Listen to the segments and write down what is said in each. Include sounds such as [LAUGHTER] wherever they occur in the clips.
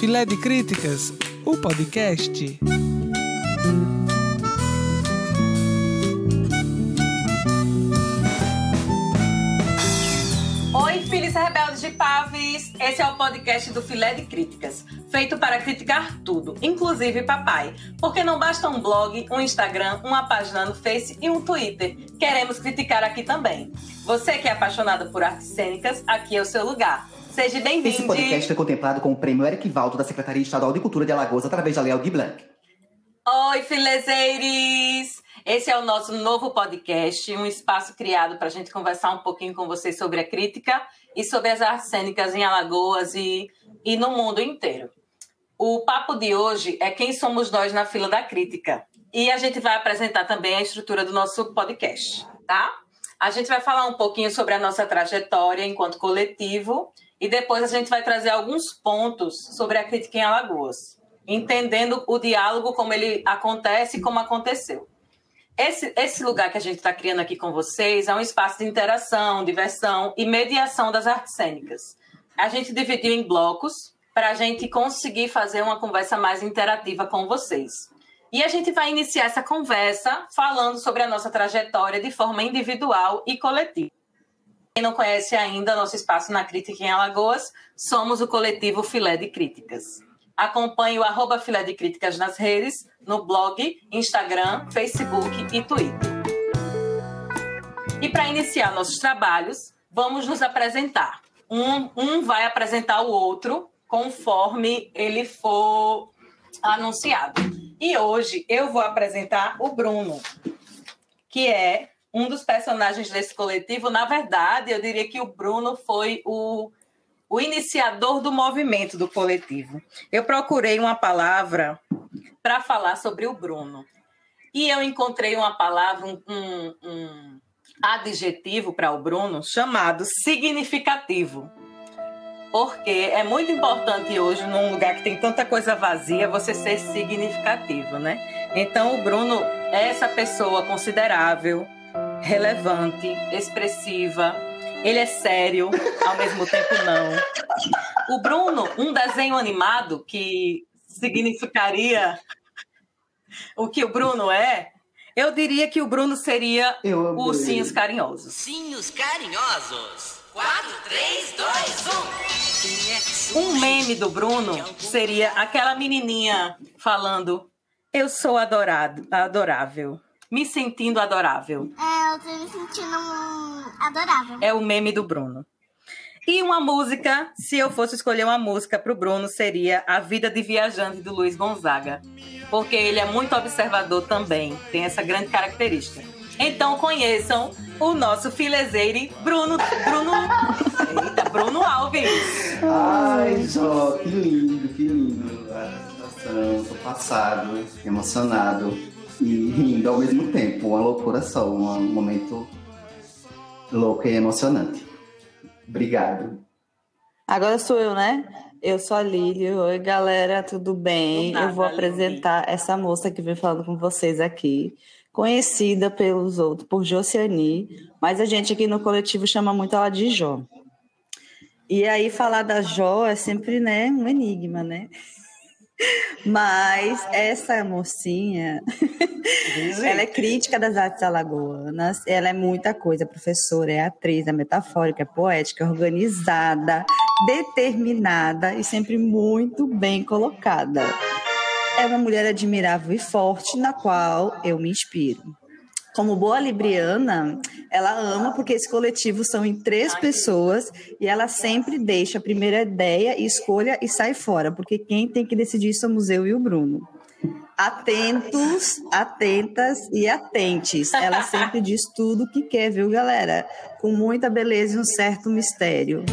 Filé de Críticas, o podcast. Oi, filhos rebeldes de Paves! Esse é o podcast do Filé de Críticas, feito para criticar tudo, inclusive papai. Porque não basta um blog, um Instagram, uma página no Face e um Twitter. Queremos criticar aqui também. Você que é apaixonado por artes cênicas, aqui é o seu lugar. Seja bem-vindo. Esse podcast foi contemplado com o prêmio Eric Valdo da Secretaria Estadual de Cultura de Alagoas através da Lei Aldir Blanc. Oi, filezeires! Esse é o nosso novo podcast, um espaço criado para a gente conversar um pouquinho com vocês sobre a crítica e sobre as artes cênicas em Alagoas e, e no mundo inteiro. O papo de hoje é quem somos nós na fila da crítica. E a gente vai apresentar também a estrutura do nosso podcast, tá? A gente vai falar um pouquinho sobre a nossa trajetória enquanto coletivo e depois a gente vai trazer alguns pontos sobre a crítica em Alagoas, entendendo o diálogo como ele acontece e como aconteceu. Esse, esse lugar que a gente está criando aqui com vocês é um espaço de interação, diversão e mediação das artes cênicas. A gente dividiu em blocos para a gente conseguir fazer uma conversa mais interativa com vocês. E a gente vai iniciar essa conversa falando sobre a nossa trajetória de forma individual e coletiva. Quem não conhece ainda nosso espaço na Crítica em Alagoas, somos o coletivo Filé de Críticas. Acompanhe o arroba Filé de Críticas nas redes, no blog, Instagram, Facebook e Twitter. E para iniciar nossos trabalhos, vamos nos apresentar. Um, um vai apresentar o outro conforme ele for anunciado. E hoje eu vou apresentar o Bruno, que é um dos personagens desse coletivo. Na verdade, eu diria que o Bruno foi o, o iniciador do movimento do coletivo. Eu procurei uma palavra para falar sobre o Bruno. E eu encontrei uma palavra, um, um, um adjetivo para o Bruno chamado significativo. Porque é muito importante hoje, num lugar que tem tanta coisa vazia, você ser significativo, né? Então, o Bruno é essa pessoa considerável, relevante, expressiva. Ele é sério, ao mesmo tempo não. O Bruno, um desenho animado que significaria o que o Bruno é, eu diria que o Bruno seria os Ursinhos Carinhosos. Ursinhos Carinhosos. 4, 3, 2, 1. Um meme do Bruno seria aquela menininha falando: Eu sou adorado, adorável. Me sentindo adorável. É, eu tô me sentindo adorável. É o meme do Bruno. E uma música, se eu fosse escolher uma música para o Bruno, seria A Vida de Viajante do Luiz Gonzaga. Porque ele é muito observador também, tem essa grande característica. Então conheçam o nosso filezeire Bruno. Bruno. Eita, Bruno Alves. Ai, Jó, que lindo, que lindo. A situação, tô passado, emocionado e rindo ao mesmo tempo. Uma loucura só, um momento louco e emocionante. Obrigado. Agora sou eu, né? Eu sou a Lili. Oi, galera, tudo bem? Nada, eu vou apresentar essa moça que vem falando com vocês aqui, conhecida pelos outros por Josiane, mas a gente aqui no coletivo chama muito ela de Jó. E aí falar da Jó é sempre, né, um enigma, né? Mas essa mocinha, [LAUGHS] ela é crítica das artes alagoanas, ela é muita coisa, professora, é atriz, é metafórica, é poética, é organizada, determinada e sempre muito bem colocada. É uma mulher admirável e forte, na qual eu me inspiro. Como boa libriana, ela ama porque esse coletivo são em três pessoas e ela sempre deixa a primeira ideia, escolha e sai fora, porque quem tem que decidir somos eu e o Bruno. Atentos, atentas e atentes. Ela sempre diz tudo o que quer, viu, galera? Com muita beleza e um certo mistério.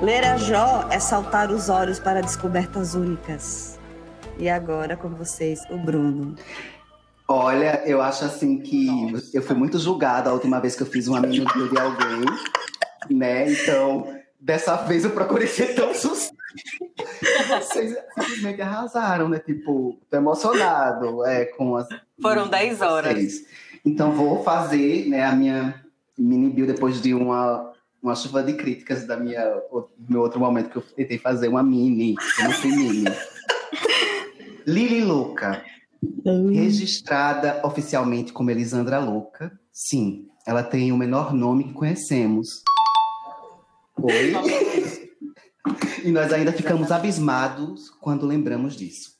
Ler a Jó é saltar os olhos para descobertas únicas. E agora com vocês, o Bruno. Olha, eu acho assim que eu fui muito julgada a última vez que eu fiz uma mini bio de alguém, né? Então, dessa vez eu procurei ser tão sucinto. Vocês simplesmente arrasaram, né? Tipo, tô emocionado é, com as. Foram 10 horas. vocês. Então, vou fazer né, a minha mini bio depois de uma uma chuva de críticas da minha, do meu outro momento que eu tentei fazer uma mini, que não fui mini. Lili Louca, registrada oficialmente como Elisandra Louca. Sim, ela tem o menor nome que conhecemos. Oi? e nós ainda ficamos abismados quando lembramos disso.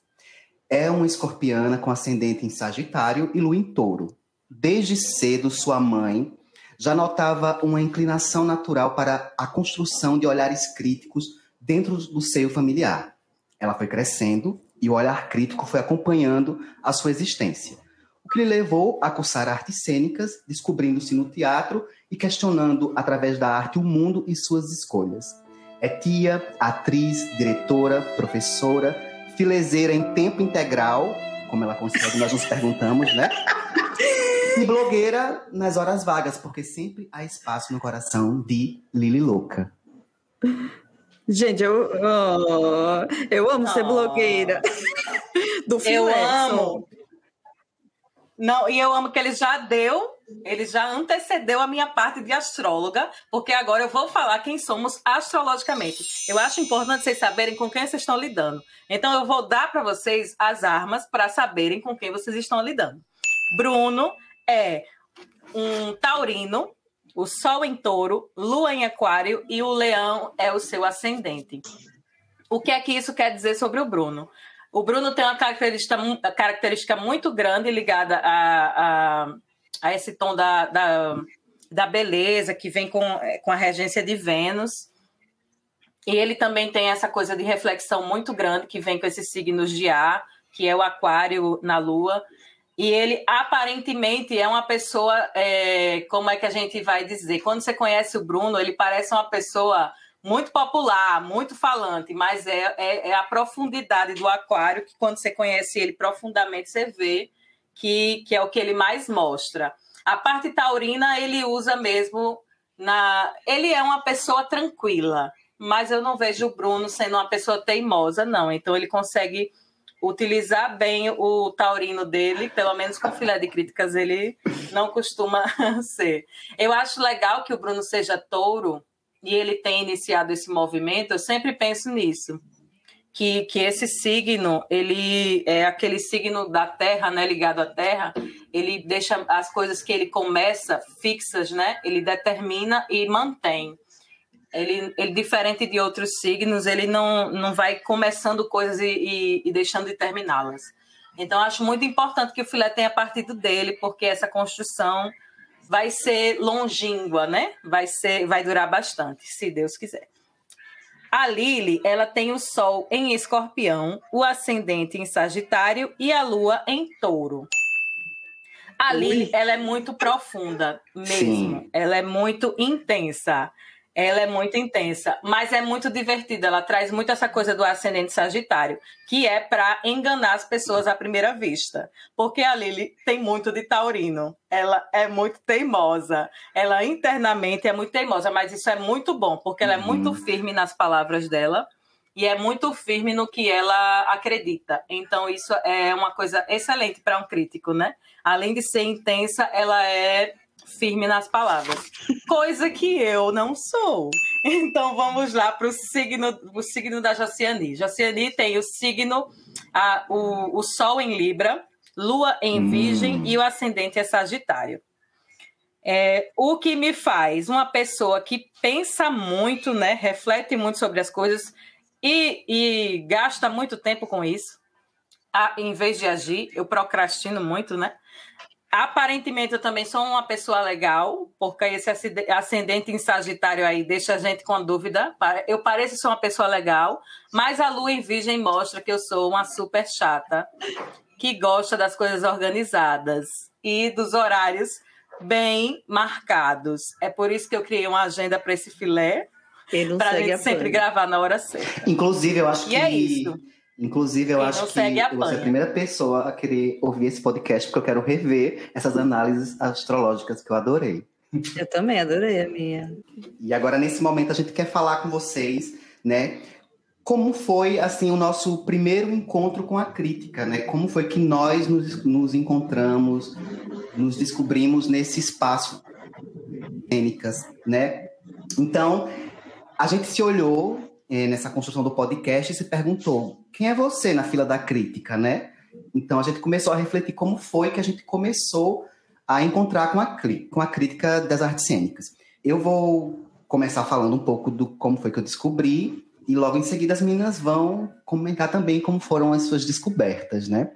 É uma escorpiana com ascendente em Sagitário e lua em Touro. Desde cedo, sua mãe já notava uma inclinação natural para a construção de olhares críticos dentro do seio familiar. Ela foi crescendo e o olhar crítico foi acompanhando a sua existência, o que lhe levou a cursar artes cênicas, descobrindo-se no teatro e questionando através da arte o mundo e suas escolhas. É tia, atriz, diretora, professora, filezeira em tempo integral, como ela consegue, nós nos perguntamos, né? E blogueira nas horas vagas, porque sempre há espaço no coração de Lili Louca. Gente, eu, oh, eu amo oh. ser blogueira. [LAUGHS] Do Eu amo. Não, e eu amo que ele já deu, ele já antecedeu a minha parte de astróloga, porque agora eu vou falar quem somos astrologicamente. Eu acho importante vocês saberem com quem vocês estão lidando. Então eu vou dar para vocês as armas para saberem com quem vocês estão lidando. Bruno é um taurino, o Sol em touro, Lua em aquário e o leão é o seu ascendente. O que é que isso quer dizer sobre o Bruno? O Bruno tem uma característica, característica muito grande ligada a, a, a esse tom da, da, da, beleza que vem com, com a regência de Vênus. E ele também tem essa coisa de reflexão muito grande que vem com esses signos de ar, que é o aquário na lua. E ele aparentemente é uma pessoa, é, como é que a gente vai dizer? Quando você conhece o Bruno, ele parece uma pessoa muito popular, muito falante, mas é, é, é, a profundidade do aquário que quando você conhece ele profundamente, você vê que, que é o que ele mais mostra. A parte taurina ele usa mesmo na. Ele é uma pessoa tranquila, mas eu não vejo o Bruno sendo uma pessoa teimosa, não. Então ele consegue utilizar bem o taurino dele, pelo menos com filé de críticas ele não costuma [LAUGHS] ser. Eu acho legal que o Bruno seja touro e ele tem iniciado esse movimento. Eu sempre penso nisso. Que, que esse signo, ele é aquele signo da terra, né, ligado à terra, ele deixa as coisas que ele começa fixas, né? Ele determina e mantém. Ele, ele, diferente de outros signos, ele não, não vai começando coisas e, e, e deixando de terminá-las. Então, acho muito importante que o filé tenha partido dele, porque essa construção vai ser longínqua, né? Vai ser, vai durar bastante, se Deus quiser. A Lili, ela tem o Sol em Escorpião, o ascendente em Sagitário e a Lua em Touro. A Lili, ela é muito profunda mesmo. Sim. Ela é muito intensa. Ela é muito intensa, mas é muito divertida. Ela traz muito essa coisa do ascendente sagitário, que é para enganar as pessoas à primeira vista. Porque a Lili tem muito de taurino. Ela é muito teimosa. Ela internamente é muito teimosa, mas isso é muito bom, porque ela é muito uhum. firme nas palavras dela e é muito firme no que ela acredita. Então, isso é uma coisa excelente para um crítico, né? Além de ser intensa, ela é firme nas palavras, coisa que eu não sou. Então vamos lá para o signo, o signo da Jociani. Jociani tem o signo, a, o, o Sol em Libra, Lua em hum. Virgem e o ascendente é Sagitário. É, o que me faz uma pessoa que pensa muito, né, reflete muito sobre as coisas e, e gasta muito tempo com isso. A, em vez de agir, eu procrastino muito, né? Aparentemente, eu também sou uma pessoa legal, porque esse ascendente em Sagitário aí deixa a gente com dúvida. Eu pareço ser uma pessoa legal, mas a lua em Virgem mostra que eu sou uma super chata, que gosta das coisas organizadas e dos horários bem marcados. É por isso que eu criei uma agenda para esse filé, para a gente sempre gravar na hora certa. Inclusive, eu acho e que. é isso. Inclusive, eu Quem acho que você é a primeira pessoa a querer ouvir esse podcast, porque eu quero rever essas análises astrológicas que eu adorei. Eu também adorei a minha. E agora, nesse momento, a gente quer falar com vocês, né? Como foi, assim, o nosso primeiro encontro com a crítica, né? Como foi que nós nos, nos encontramos, nos descobrimos nesse espaço cênicas, né? Então, a gente se olhou é, nessa construção do podcast e se perguntou: quem é você na fila da crítica, né? Então, a gente começou a refletir como foi que a gente começou a encontrar com a, com a crítica das artes cênicas. Eu vou começar falando um pouco do como foi que eu descobri e logo em seguida as meninas vão comentar também como foram as suas descobertas, né?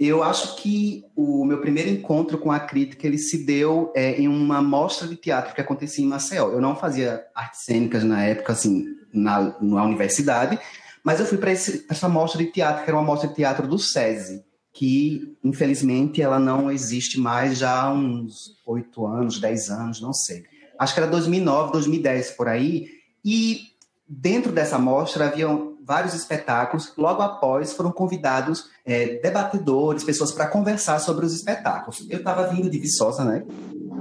Eu acho que o meu primeiro encontro com a crítica ele se deu é, em uma mostra de teatro que acontecia em Maceió. Eu não fazia artes cênicas na época, assim, na, na universidade, mas eu fui para essa mostra de teatro, que era uma mostra de teatro do SESI, que infelizmente ela não existe mais já há uns oito anos, dez anos, não sei. Acho que era 2009, 2010 por aí. E dentro dessa mostra haviam vários espetáculos. Logo após, foram convidados é, debatedores, pessoas para conversar sobre os espetáculos. Eu estava vindo de Viçosa, né?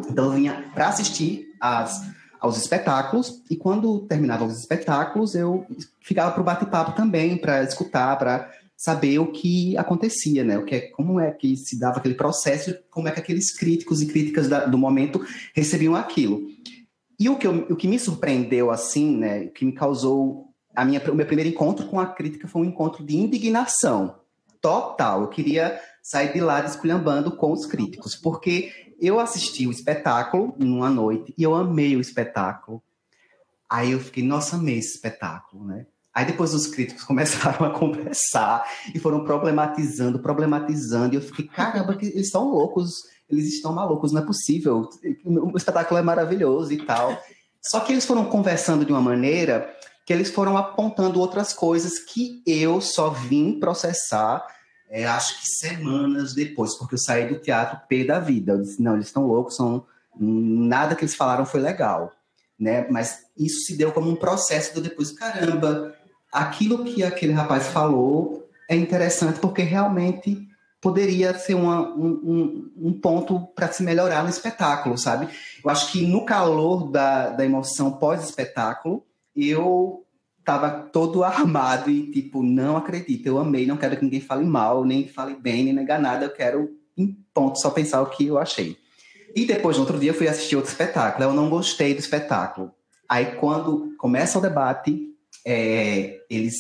Então eu vinha para assistir as, aos espetáculos e quando terminavam os espetáculos eu ficava para o bate-papo também para escutar, para saber o que acontecia, né? O que é, como é que se dava aquele processo, como é que aqueles críticos e críticas da, do momento recebiam aquilo. E o que, eu, o que me surpreendeu assim, né? O que me causou a minha, o meu primeiro encontro com a crítica foi um encontro de indignação total. Eu queria sair de lá desculhambando com os críticos, porque eu assisti o espetáculo numa noite e eu amei o espetáculo. Aí eu fiquei, nossa, amei esse espetáculo, né? Aí depois os críticos [LAUGHS] começaram a conversar e foram problematizando, problematizando, e eu fiquei, caramba, eles estão loucos, eles estão malucos, não é possível. O espetáculo é maravilhoso e tal. Só que eles foram conversando de uma maneira que eles foram apontando outras coisas que eu só vim processar, é, acho que semanas depois, porque eu saí do teatro P da vida. Eu disse, não, eles estão loucos, são... nada que eles falaram foi legal. Né? Mas isso se deu como um processo do depois, caramba, aquilo que aquele rapaz falou é interessante porque realmente poderia ser uma, um, um, um, ponto para se melhorar no espetáculo, sabe? Eu acho que no calor da, da emoção pós-espetáculo, eu tava todo armado e tipo, não acredito, eu amei, não quero que ninguém fale mal, nem fale bem, nem negar nada, eu quero em ponto só pensar o que eu achei. E depois, no outro dia, eu fui assistir outro espetáculo, eu não gostei do espetáculo. Aí, quando começa o debate, é, eles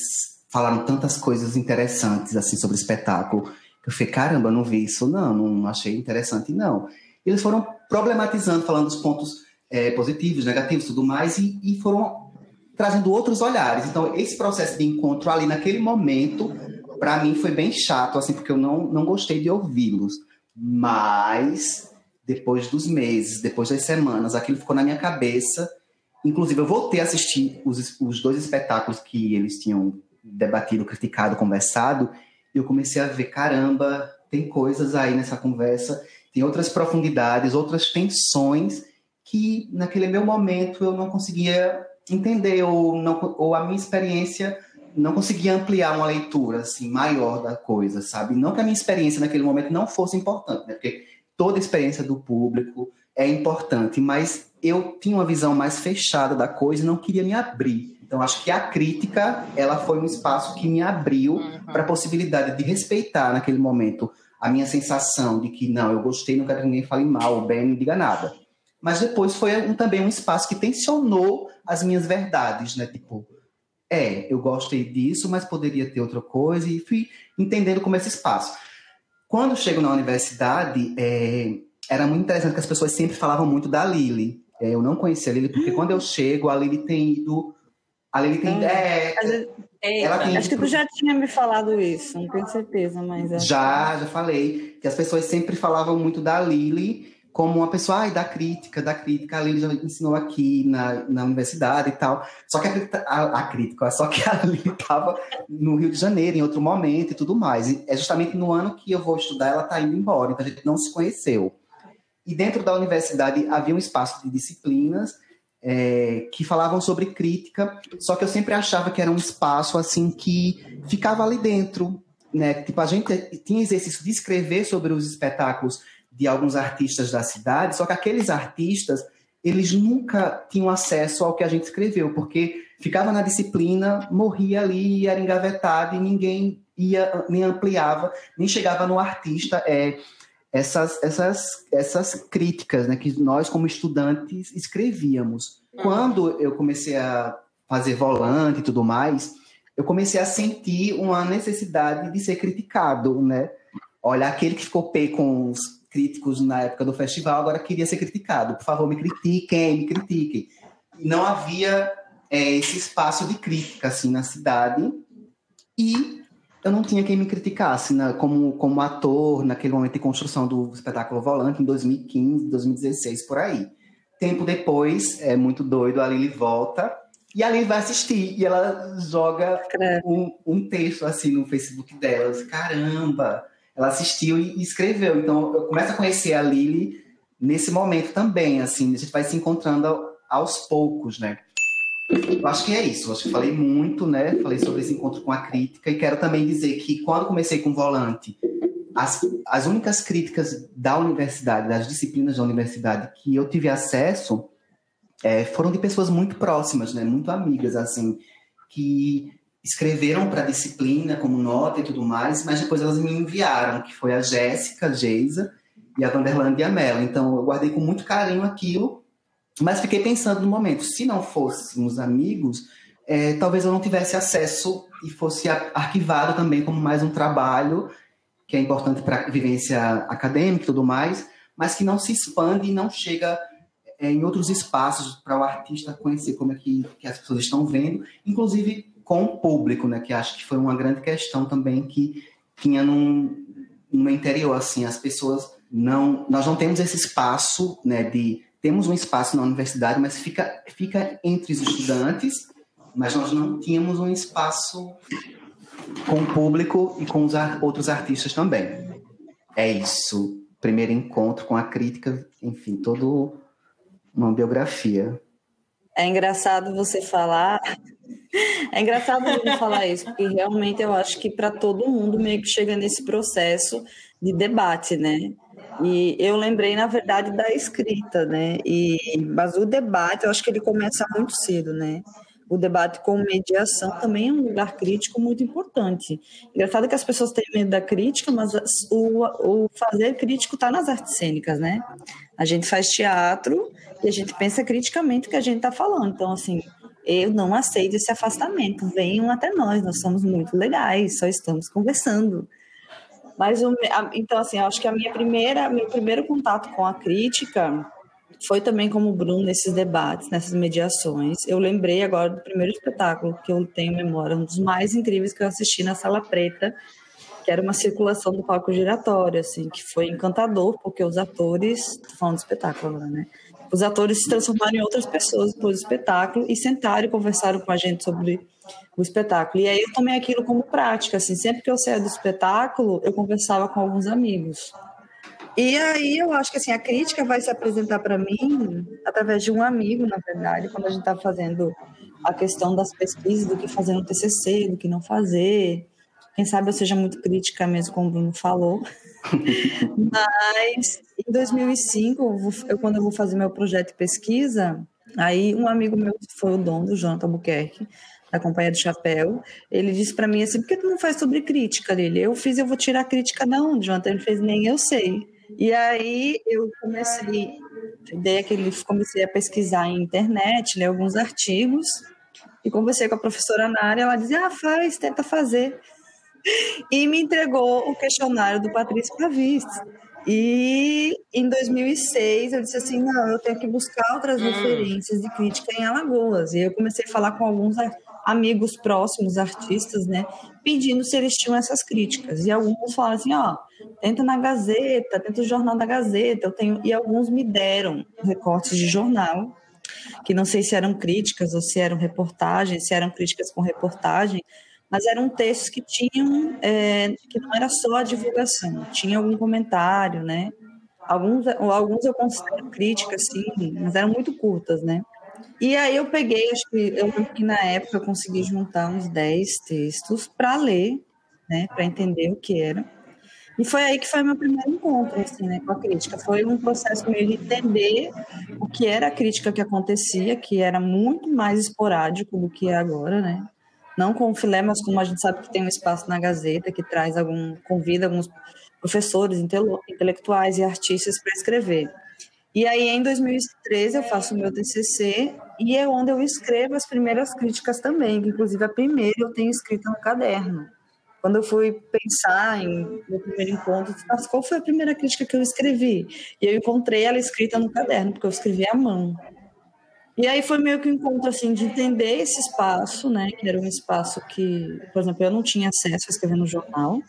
falaram tantas coisas interessantes assim sobre o espetáculo, que eu falei, caramba, não vi isso, não, não achei interessante, não. E eles foram problematizando, falando dos pontos é, positivos, negativos, tudo mais, e, e foram trazendo outros olhares. Então, esse processo de encontro ali naquele momento, para mim foi bem chato, assim, porque eu não, não gostei de ouvi-los. Mas depois dos meses, depois das semanas, aquilo ficou na minha cabeça. Inclusive, eu voltei a assistir os, os dois espetáculos que eles tinham debatido, criticado, conversado, e eu comecei a ver, caramba, tem coisas aí nessa conversa, tem outras profundidades, outras tensões que naquele meu momento eu não conseguia entender ou, não, ou a minha experiência não conseguia ampliar uma leitura assim maior da coisa, sabe? Não que a minha experiência naquele momento não fosse importante, né? Porque toda experiência do público é importante, mas eu tinha uma visão mais fechada da coisa e não queria me abrir. Então acho que a crítica, ela foi um espaço que me abriu uhum. para a possibilidade de respeitar naquele momento a minha sensação de que não, eu gostei, não quero que ninguém fale mal, bem, não diga nada. Mas depois foi um, também um espaço que tensionou as minhas verdades, né? Tipo, é, eu gostei disso, mas poderia ter outra coisa, e fui entendendo como esse espaço. Quando chego na universidade, é, era muito interessante que as pessoas sempre falavam muito da Lili. É, eu não conhecia a Lili, porque quando eu chego, a Lili tem ido. A Lili tem. Hum, é, ela tem acho que tu já tinha me falado isso, não tenho certeza, mas. Já, já falei. Que as pessoas sempre falavam muito da Lili como uma pessoa ai, da crítica, da crítica, a Lili já ensinou aqui na, na universidade e tal. Só que a, a, a crítica, só que a Lili estava no Rio de Janeiro, em outro momento e tudo mais. E é justamente no ano que eu vou estudar, ela está indo embora, então a gente não se conheceu. E dentro da universidade havia um espaço de disciplinas é, que falavam sobre crítica, só que eu sempre achava que era um espaço assim que ficava ali dentro, né? Tipo, a gente tinha exercício de escrever sobre os espetáculos de alguns artistas da cidade, só que aqueles artistas, eles nunca tinham acesso ao que a gente escreveu, porque ficava na disciplina, morria ali era engavetado e ninguém ia, nem ampliava, nem chegava no artista é, essas, essas, essas críticas né, que nós, como estudantes, escrevíamos. Quando eu comecei a fazer volante e tudo mais, eu comecei a sentir uma necessidade de ser criticado, né? Olha, aquele que ficou pé com os críticos na época do festival agora queria ser criticado. Por favor, me critiquem, me critiquem. E não havia é, esse espaço de crítica assim na cidade e eu não tinha quem me criticasse né, como, como ator naquele momento de construção do espetáculo Volante em 2015, 2016 por aí. Tempo depois, é muito doido, a Lili volta e a Lili vai assistir e ela joga um, um, texto assim no Facebook dela. Caramba! Ela assistiu e escreveu. Então eu começo a conhecer a Lili nesse momento também, assim, a gente vai se encontrando aos poucos, né? Eu acho que é isso. Eu acho que falei muito, né? Falei sobre esse encontro com a crítica e quero também dizer que quando comecei com o volante, as, as únicas críticas da universidade, das disciplinas da universidade que eu tive acesso é, foram de pessoas muito próximas, né? Muito amigas, assim, que escreveram para a disciplina como nota e tudo mais, mas depois elas me enviaram, que foi a Jéssica, a Geisa e a Vanderlande e a Mela. Então eu guardei com muito carinho aquilo mas fiquei pensando no momento, se não fôssemos amigos, é, talvez eu não tivesse acesso e fosse arquivado também como mais um trabalho que é importante para a vivência acadêmica e tudo mais, mas que não se expande e não chega é, em outros espaços para o artista conhecer como é que, que, as pessoas estão vendo, inclusive com o público, né, que acho que foi uma grande questão também que tinha num, no interior, assim, as pessoas não, nós não temos esse espaço, né, de temos um espaço na universidade, mas fica, fica entre os estudantes, mas nós não tínhamos um espaço com o público e com os outros artistas também. É isso. Primeiro encontro com a crítica, enfim, toda uma biografia. É engraçado você falar. É engraçado você falar isso, porque realmente eu acho que para todo mundo meio que chega nesse processo de debate, né? E eu lembrei, na verdade, da escrita, né? E, mas o debate, eu acho que ele começa muito cedo, né? O debate com mediação também é um lugar crítico muito importante. Engraçado que as pessoas têm medo da crítica, mas o, o fazer crítico está nas artes cênicas, né? A gente faz teatro e a gente pensa criticamente o que a gente está falando. Então, assim, eu não aceito esse afastamento. Venham até nós, nós somos muito legais, só estamos conversando. Mas o, então assim, acho que a minha primeira, meu primeiro contato com a crítica foi também como o Bruno nesses debates, nessas mediações. Eu lembrei agora do primeiro espetáculo que eu tenho memória, um dos mais incríveis que eu assisti na Sala Preta, que era uma circulação do palco giratório, assim, que foi encantador, porque os atores, tô falando do espetáculo agora, né? Os atores se transformaram em outras pessoas depois do espetáculo e sentaram e conversaram com a gente sobre o espetáculo. E aí eu tomei aquilo como prática, assim, sempre que eu saía do espetáculo, eu conversava com alguns amigos. E aí eu acho que assim, a crítica vai se apresentar para mim através de um amigo, na verdade, quando a gente está fazendo a questão das pesquisas, do que fazer no TCC, do que não fazer. Quem sabe eu seja muito crítica mesmo, como o Bruno falou. [LAUGHS] Mas em 2005, eu, quando eu vou fazer meu projeto de pesquisa, aí um amigo meu, foi o dono, o Jonathan Albuquerque, da Companhia do Chapéu, ele disse para mim assim, por que tu não faz sobre crítica dele? Eu fiz, eu vou tirar a crítica da onde, Jonathan? Ele fez, nem eu sei. E aí eu comecei, dei aquele, comecei a pesquisar em internet, ler alguns artigos, e conversei com a professora Nara, ela dizia, ah, faz, tenta fazer. E me entregou o questionário do Patrício Pavis. E em 2006 eu disse assim, não, eu tenho que buscar outras hum. referências de crítica em Alagoas. E eu comecei a falar com alguns amigos próximos, artistas, né, pedindo se eles tinham essas críticas. E alguns falaram assim, ó, tenta na Gazeta, tenta o jornal da Gazeta, eu tenho e alguns me deram recortes de jornal, que não sei se eram críticas ou se eram reportagens, se eram críticas com reportagem, mas eram textos que tinham é, que não era só a divulgação, tinha algum comentário, né? Alguns, alguns eu considero críticas, sim, mas eram muito curtas, né? E aí eu peguei, acho que eu que na época eu consegui juntar uns 10 textos para ler, né, para entender o que era. E foi aí que foi meu primeiro encontro assim, né, com a crítica. Foi um processo meio de entender o que era a crítica que acontecia, que era muito mais esporádico do que é agora, né? Não com o filé, mas como a gente sabe que tem um espaço na Gazeta que traz algum, convida alguns professores intelectuais e artistas para escrever. E aí, em 2013, eu faço o meu TCC e é onde eu escrevo as primeiras críticas também, que inclusive a primeira eu tenho escrita no caderno. Quando eu fui pensar em meu primeiro encontro, mas qual foi a primeira crítica que eu escrevi? E eu encontrei ela escrita no caderno, porque eu escrevi à mão. E aí foi meio que um encontro assim de entender esse espaço, né, que era um espaço que, por exemplo, eu não tinha acesso a escrever no jornal.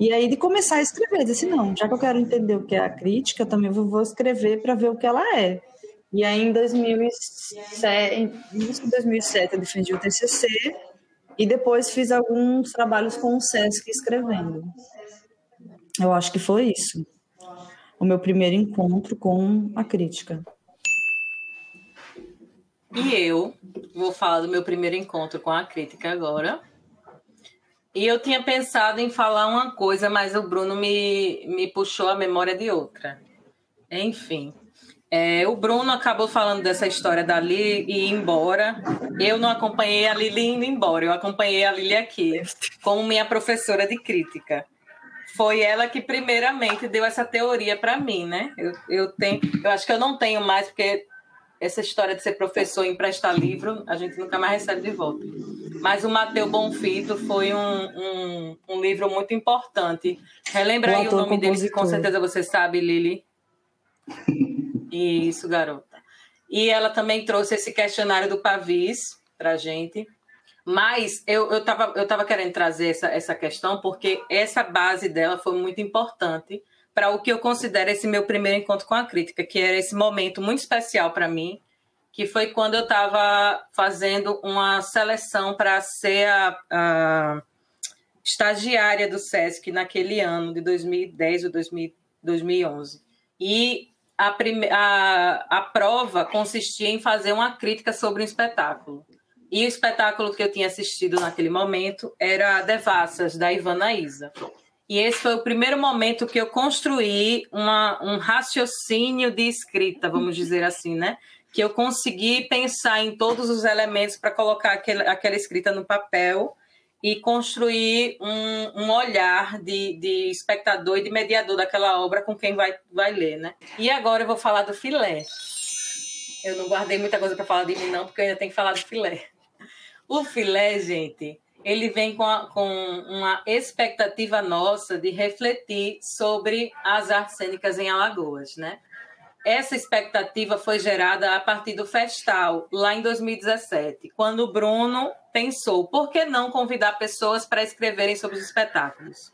E aí de começar a escrever, disse não, já que eu quero entender o que é a crítica, também vou escrever para ver o que ela é. E aí em 2007, em 2007 eu defendi o TCC e depois fiz alguns trabalhos com o SESC escrevendo. Eu acho que foi isso. O meu primeiro encontro com a crítica. E eu vou falar do meu primeiro encontro com a crítica agora. E eu tinha pensado em falar uma coisa, mas o Bruno me, me puxou a memória de outra. Enfim, é, o Bruno acabou falando dessa história da Lili ir embora. Eu não acompanhei a Lili indo embora, eu acompanhei a Lili aqui, como minha professora de crítica. Foi ela que primeiramente deu essa teoria para mim, né? Eu, eu, tenho, eu acho que eu não tenho mais, porque essa história de ser professor e emprestar livro, a gente nunca mais recebe de volta. Mas o Mateu Bonfito foi um, um, um livro muito importante. Relembra o aí o nome compositor. dele, que com certeza você sabe, Lili. Isso, garota. E ela também trouxe esse questionário do Pavis para gente. Mas eu estava eu tava querendo trazer essa, essa questão porque essa base dela foi muito importante para o que eu considero esse meu primeiro encontro com a crítica, que era esse momento muito especial para mim, que foi quando eu estava fazendo uma seleção para ser a, a, estagiária do SESC naquele ano de 2010 ou 2000, 2011. E a, prime, a, a prova consistia em fazer uma crítica sobre um espetáculo. E o espetáculo que eu tinha assistido naquele momento era Devassas, da Ivana Isa. E esse foi o primeiro momento que eu construí uma, um raciocínio de escrita, vamos dizer assim, né? Que eu consegui pensar em todos os elementos para colocar aquele, aquela escrita no papel e construir um, um olhar de, de, espectador e de mediador daquela obra com quem vai, vai ler, né? E agora eu vou falar do filé. Eu não guardei muita coisa para falar de mim, não, porque eu ainda tenho que falar do filé. O filé, gente, ele vem com, a, com uma expectativa nossa de refletir sobre as artes cênicas em Alagoas, né? Essa expectativa foi gerada a partir do Festal, lá em 2017, quando o Bruno pensou, por que não convidar pessoas para escreverem sobre os espetáculos?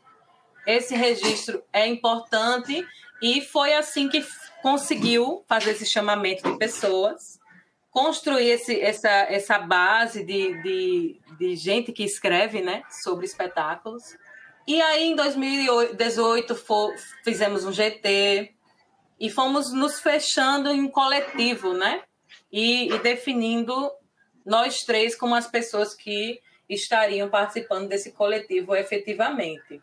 Esse registro é importante e foi assim que conseguiu fazer esse chamamento de pessoas construir esse, essa, essa base de, de, de gente que escreve né, sobre espetáculos. E aí, em 2018, for, fizemos um GT e fomos nos fechando em coletivo, né? E, e definindo nós três como as pessoas que estariam participando desse coletivo efetivamente.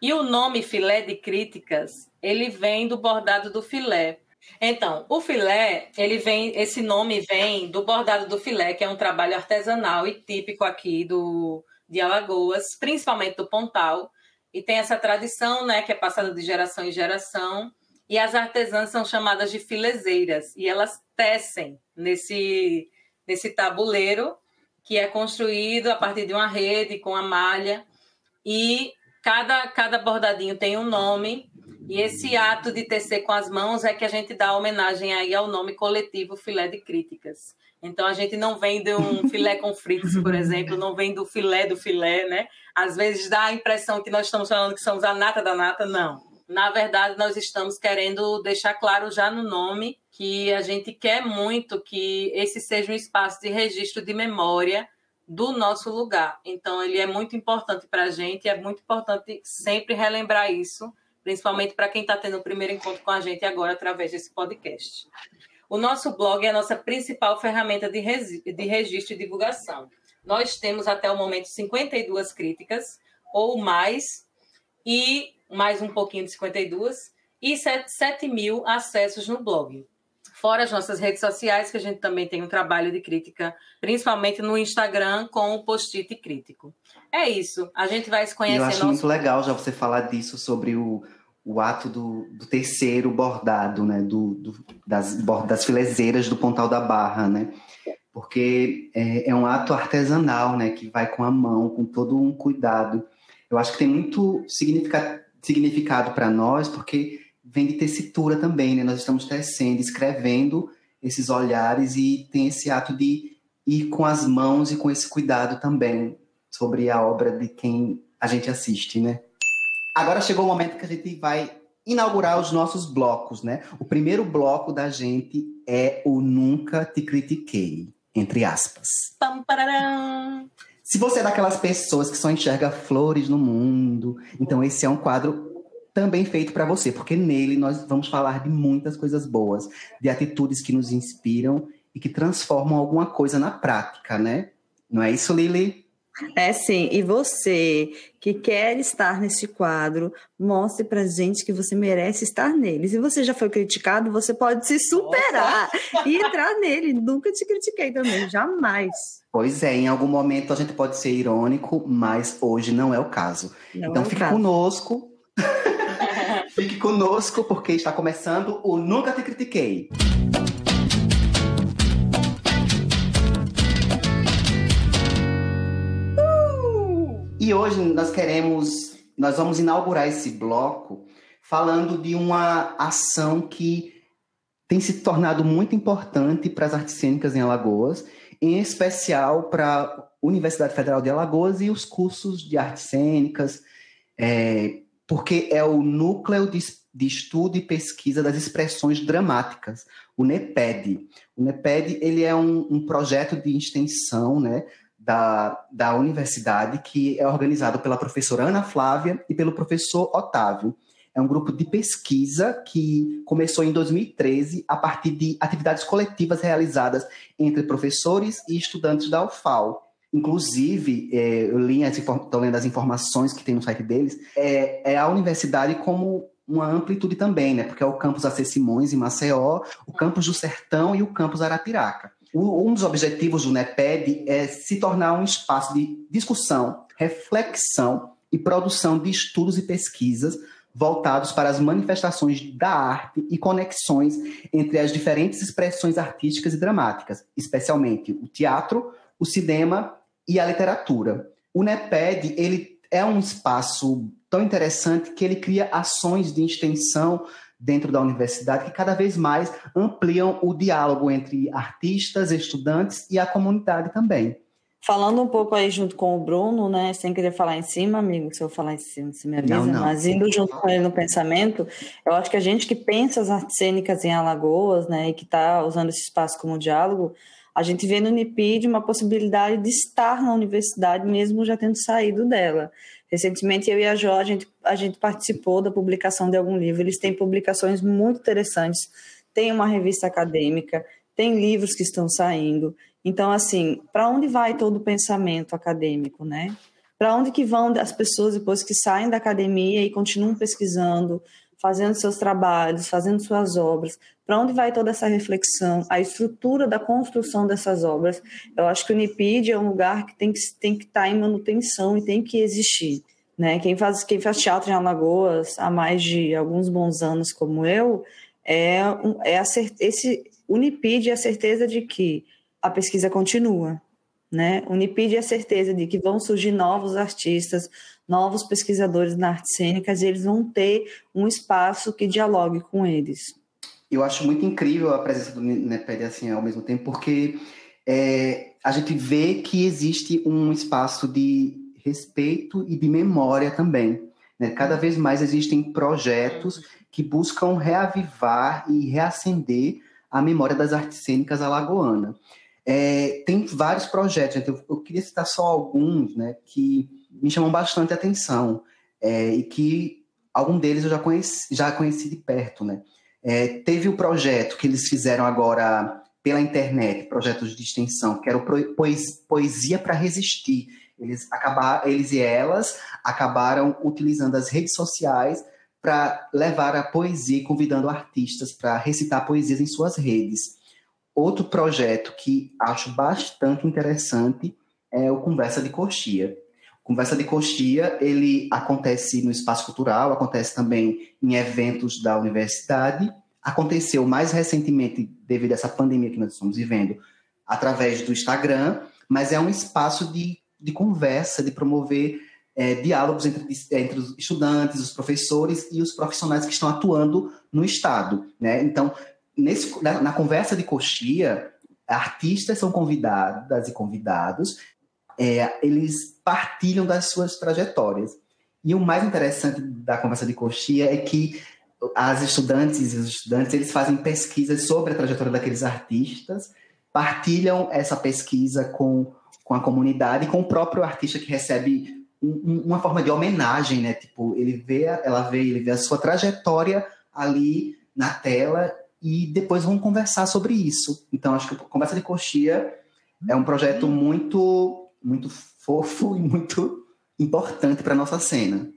E o nome Filé de Críticas, ele vem do bordado do filé, então, o filé, ele vem, esse nome vem do bordado do filé, que é um trabalho artesanal e típico aqui do de Alagoas, principalmente do Pontal, e tem essa tradição, né, que é passada de geração em geração, e as artesãs são chamadas de filezeiras, e elas tecem nesse nesse tabuleiro que é construído a partir de uma rede com a malha. E cada cada bordadinho tem um nome e esse ato de tecer com as mãos é que a gente dá homenagem aí ao nome coletivo Filé de Críticas. Então a gente não vem de um [LAUGHS] filé com fritos, por exemplo, não vem do filé do filé, né? Às vezes dá a impressão que nós estamos falando que somos a nata da nata, não. Na verdade, nós estamos querendo deixar claro já no nome que a gente quer muito que esse seja um espaço de registro de memória do nosso lugar. Então, ele é muito importante para a gente, é muito importante sempre relembrar isso principalmente para quem está tendo o primeiro encontro com a gente agora através desse podcast. O nosso blog é a nossa principal ferramenta de, de registro e divulgação. Nós temos até o momento 52 críticas ou mais, e mais um pouquinho de 52, e 7, 7 mil acessos no blog. Fora as nossas redes sociais, que a gente também tem um trabalho de crítica, principalmente no Instagram, com o post-it crítico. É isso. A gente vai se conhecer. Eu acho nosso... muito legal já você falar disso sobre o, o ato do, do terceiro bordado, né? Do, do, das, das filezeiras do Pontal da Barra, né? Porque é, é um ato artesanal, né? Que vai com a mão, com todo um cuidado. Eu acho que tem muito significado, significado para nós, porque vem de tessitura também, né? Nós estamos tecendo, escrevendo esses olhares e tem esse ato de ir com as mãos e com esse cuidado também sobre a obra de quem a gente assiste, né? Agora chegou o momento que a gente vai inaugurar os nossos blocos, né? O primeiro bloco da gente é o Nunca Te Critiquei, entre aspas. Pam, pararam. Se você é daquelas pessoas que só enxerga flores no mundo, então esse é um quadro também feito para você, porque nele nós vamos falar de muitas coisas boas, de atitudes que nos inspiram e que transformam alguma coisa na prática, né? Não é isso, Lili? É sim, e você que quer estar nesse quadro, mostre pra gente que você merece estar nele. Se você já foi criticado, você pode se superar e entrar nele. Nunca te critiquei também, jamais. Pois é, em algum momento a gente pode ser irônico, mas hoje não é o caso. Não então é fique caso. conosco. [LAUGHS] fique conosco, porque está começando o Nunca Te Critiquei. E hoje nós queremos, nós vamos inaugurar esse bloco falando de uma ação que tem se tornado muito importante para as artes cênicas em Alagoas, em especial para a Universidade Federal de Alagoas e os cursos de artes cênicas, é, porque é o Núcleo de, de Estudo e Pesquisa das Expressões Dramáticas, o NEPED. O NEPED ele é um, um projeto de extensão, né, da, da universidade, que é organizado pela professora Ana Flávia e pelo professor Otávio. É um grupo de pesquisa que começou em 2013 a partir de atividades coletivas realizadas entre professores e estudantes da UFAL. Inclusive, é, eu li estou lendo as informações que tem no site deles, é, é a universidade como uma amplitude também, né? Porque é o campus AC Simões, em Maceió, o campus do Sertão e o campus Arapiraca. Um dos objetivos do NEPED é se tornar um espaço de discussão, reflexão e produção de estudos e pesquisas voltados para as manifestações da arte e conexões entre as diferentes expressões artísticas e dramáticas, especialmente o teatro, o cinema e a literatura. O NEPED ele é um espaço tão interessante que ele cria ações de extensão dentro da universidade que cada vez mais ampliam o diálogo entre artistas, estudantes e a comunidade também. Falando um pouco aí junto com o Bruno, né? Sem querer falar em cima, amigo, se eu falar em cima, você me avisa, Não, não. mas indo junto com ele no pensamento, eu acho que a gente que pensa as artes cênicas em Alagoas, né, e que está usando esse espaço como diálogo, a gente vê no NIPID uma possibilidade de estar na universidade, mesmo já tendo saído dela. Recentemente, eu e a Jo, a gente, a gente participou da publicação de algum livro. Eles têm publicações muito interessantes, tem uma revista acadêmica, tem livros que estão saindo. Então, assim, para onde vai todo o pensamento acadêmico, né? Para onde que vão as pessoas depois que saem da academia e continuam pesquisando, fazendo seus trabalhos, fazendo suas obras? Para onde vai toda essa reflexão, a estrutura da construção dessas obras? Eu acho que o Unipid é um lugar que tem que tem que estar em manutenção e tem que existir, né? Quem faz quem faz teatro em Alagoas há mais de alguns bons anos, como eu, é, é a esse Unipid é a certeza de que a pesquisa continua, né? Unipid é a certeza de que vão surgir novos artistas, novos pesquisadores na artes cênicas e eles vão ter um espaço que dialogue com eles. Eu acho muito incrível a presença do NEPED assim ao mesmo tempo, porque é, a gente vê que existe um espaço de respeito e de memória também. né? Cada vez mais existem projetos que buscam reavivar e reacender a memória das artes cênicas alagoanas. É, tem vários projetos, eu queria citar só alguns né, que me chamam bastante atenção é, e que algum deles eu já conheci, já conheci de perto. Né? É, teve o projeto que eles fizeram agora pela internet, projetos de extensão, que era o Poesia para Resistir. Eles, acabar, eles e elas acabaram utilizando as redes sociais para levar a poesia convidando artistas para recitar poesias em suas redes. Outro projeto que acho bastante interessante é o Conversa de Coxia. Conversa de Coxia, ele acontece no espaço cultural, acontece também em eventos da universidade. Aconteceu mais recentemente, devido a essa pandemia que nós estamos vivendo, através do Instagram, mas é um espaço de, de conversa, de promover é, diálogos entre, entre os estudantes, os professores e os profissionais que estão atuando no Estado. Né? Então, nesse, na, na conversa de coxia, artistas são convidadas e convidados, é, eles partilham das suas trajetórias. E o mais interessante da conversa de coxia é que as estudantes e os estudantes eles fazem pesquisas sobre a trajetória daqueles artistas, partilham essa pesquisa com, com a comunidade, com o próprio artista que recebe um, uma forma de homenagem, né? Tipo, ele vê, ela vê, ele vê a sua trajetória ali na tela e depois vão conversar sobre isso. Então, acho que a Conversa de Coxia é um projeto muito, muito fofo e muito importante para nossa cena.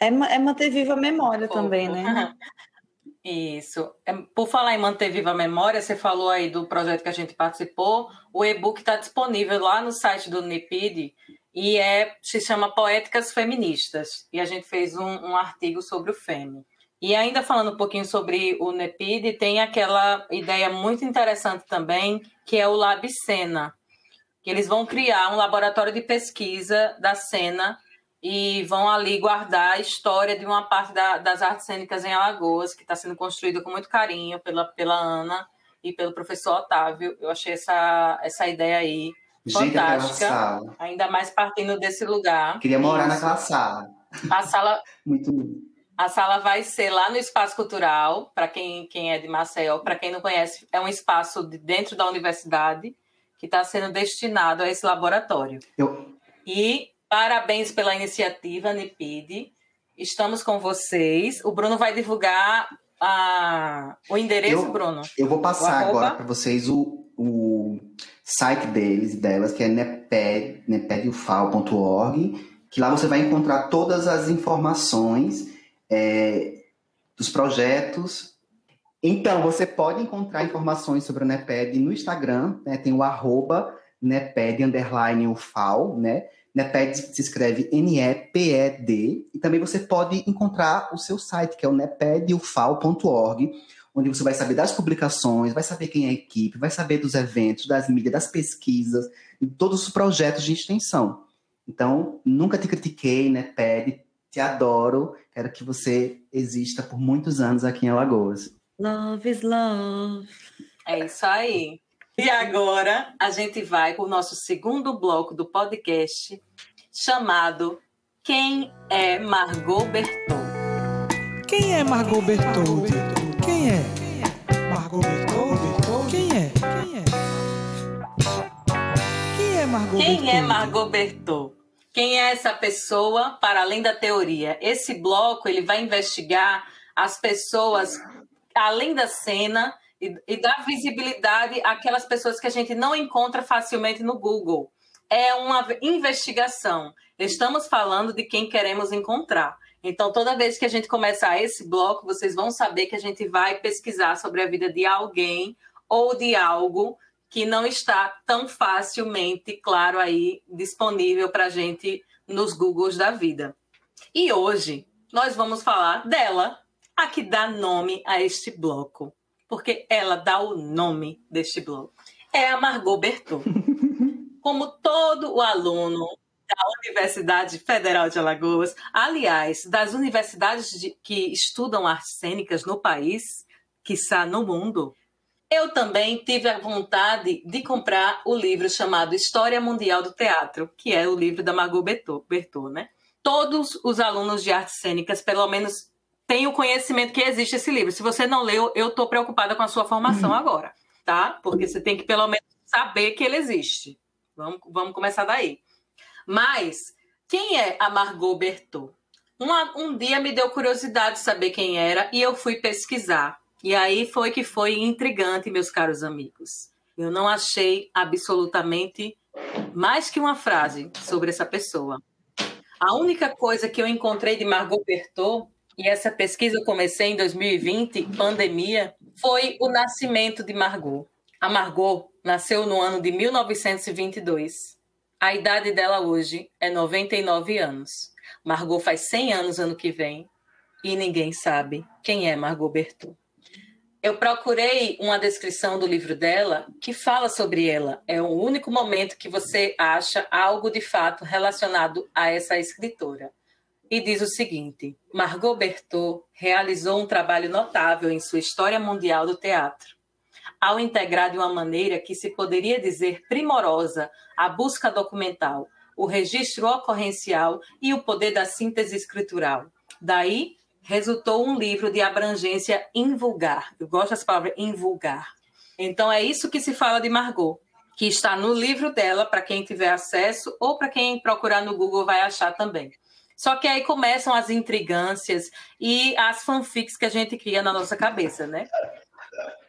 É, é manter viva a memória Fofo. também, né? [LAUGHS] Isso. É, por falar em manter viva a memória, você falou aí do projeto que a gente participou. O e-book está disponível lá no site do NIPID e é, se chama Poéticas Feministas. E a gente fez um, um artigo sobre o FEME. E ainda falando um pouquinho sobre o NEPID, tem aquela ideia muito interessante também, que é o Lab Sena, que eles vão criar um laboratório de pesquisa da cena e vão ali guardar a história de uma parte da, das artes cênicas em Alagoas, que está sendo construída com muito carinho pela, pela Ana e pelo professor Otávio. Eu achei essa, essa ideia aí Gente, fantástica, ainda mais partindo desse lugar. Queria morar Isso. naquela sala. A sala... [LAUGHS] muito lindo. A sala vai ser lá no Espaço Cultural, para quem, quem é de Maceió, para quem não conhece, é um espaço de dentro da universidade que está sendo destinado a esse laboratório. Eu... E parabéns pela iniciativa, Nipid. Estamos com vocês. O Bruno vai divulgar a... o endereço, eu, Bruno. Eu vou passar agora para vocês o, o site deles delas, que é neped, nepedufal.org, que lá você vai encontrar todas as informações é, dos projetos. Então, você pode encontrar informações sobre o NEPED no Instagram, né? tem o arroba NEPED underline UFAL, né? NEPED se escreve N-E-P-E-D, e também você pode encontrar o seu site, que é o nepedufal.org, onde você vai saber das publicações, vai saber quem é a equipe, vai saber dos eventos, das mídias, das pesquisas, e todos os projetos de extensão. Então, nunca te critiquei, NEPED, te adoro, quero que você exista por muitos anos aqui em Alagoas. Love is love. É isso aí. E agora a gente vai para o nosso segundo bloco do podcast, chamado Quem é Margot Berton? Quem é Margot Berton? Quem é? Margot Berton? Quem é? Quem é? Quem é Margot Berton? Quem é Margot Berton? Quem é essa pessoa para além da teoria? Esse bloco ele vai investigar as pessoas além da cena e, e dar visibilidade àquelas pessoas que a gente não encontra facilmente no Google. É uma investigação. Estamos falando de quem queremos encontrar. Então, toda vez que a gente começar esse bloco, vocês vão saber que a gente vai pesquisar sobre a vida de alguém ou de algo que não está tão facilmente, claro, aí disponível para a gente nos Googles da vida. E hoje nós vamos falar dela, a que dá nome a este bloco, porque ela dá o nome deste bloco. É a Margot Bertot. [LAUGHS] Como todo o aluno da Universidade Federal de Alagoas, aliás, das universidades de, que estudam artes cênicas no país, quiçá no mundo, eu também tive a vontade de comprar o livro chamado História Mundial do Teatro, que é o livro da Margot Bertot, né? Todos os alunos de artes cênicas, pelo menos, têm o conhecimento que existe esse livro. Se você não leu, eu estou preocupada com a sua formação uhum. agora, tá? Porque você tem que, pelo menos, saber que ele existe. Vamos, vamos começar daí. Mas, quem é a Margot Bertot? um dia me deu curiosidade de saber quem era e eu fui pesquisar. E aí foi que foi intrigante, meus caros amigos. Eu não achei absolutamente mais que uma frase sobre essa pessoa. A única coisa que eu encontrei de Margot Bertot, e essa pesquisa eu comecei em 2020, pandemia, foi o nascimento de Margot. A Margot nasceu no ano de 1922 A idade dela hoje é 99 anos. Margot faz 100 anos ano que vem e ninguém sabe quem é Margot Bertou. Eu procurei uma descrição do livro dela que fala sobre ela. É o único momento que você acha algo de fato relacionado a essa escritora. E diz o seguinte: Margot Bertot realizou um trabalho notável em sua história mundial do teatro, ao integrar de uma maneira que se poderia dizer primorosa a busca documental, o registro ocorrencial e o poder da síntese escritural. Daí resultou um livro de abrangência invulgar. Eu gosto dessa palavra invulgar. Então é isso que se fala de Margot, que está no livro dela para quem tiver acesso ou para quem procurar no Google vai achar também. Só que aí começam as intrigâncias e as fanfics que a gente cria na nossa cabeça, né?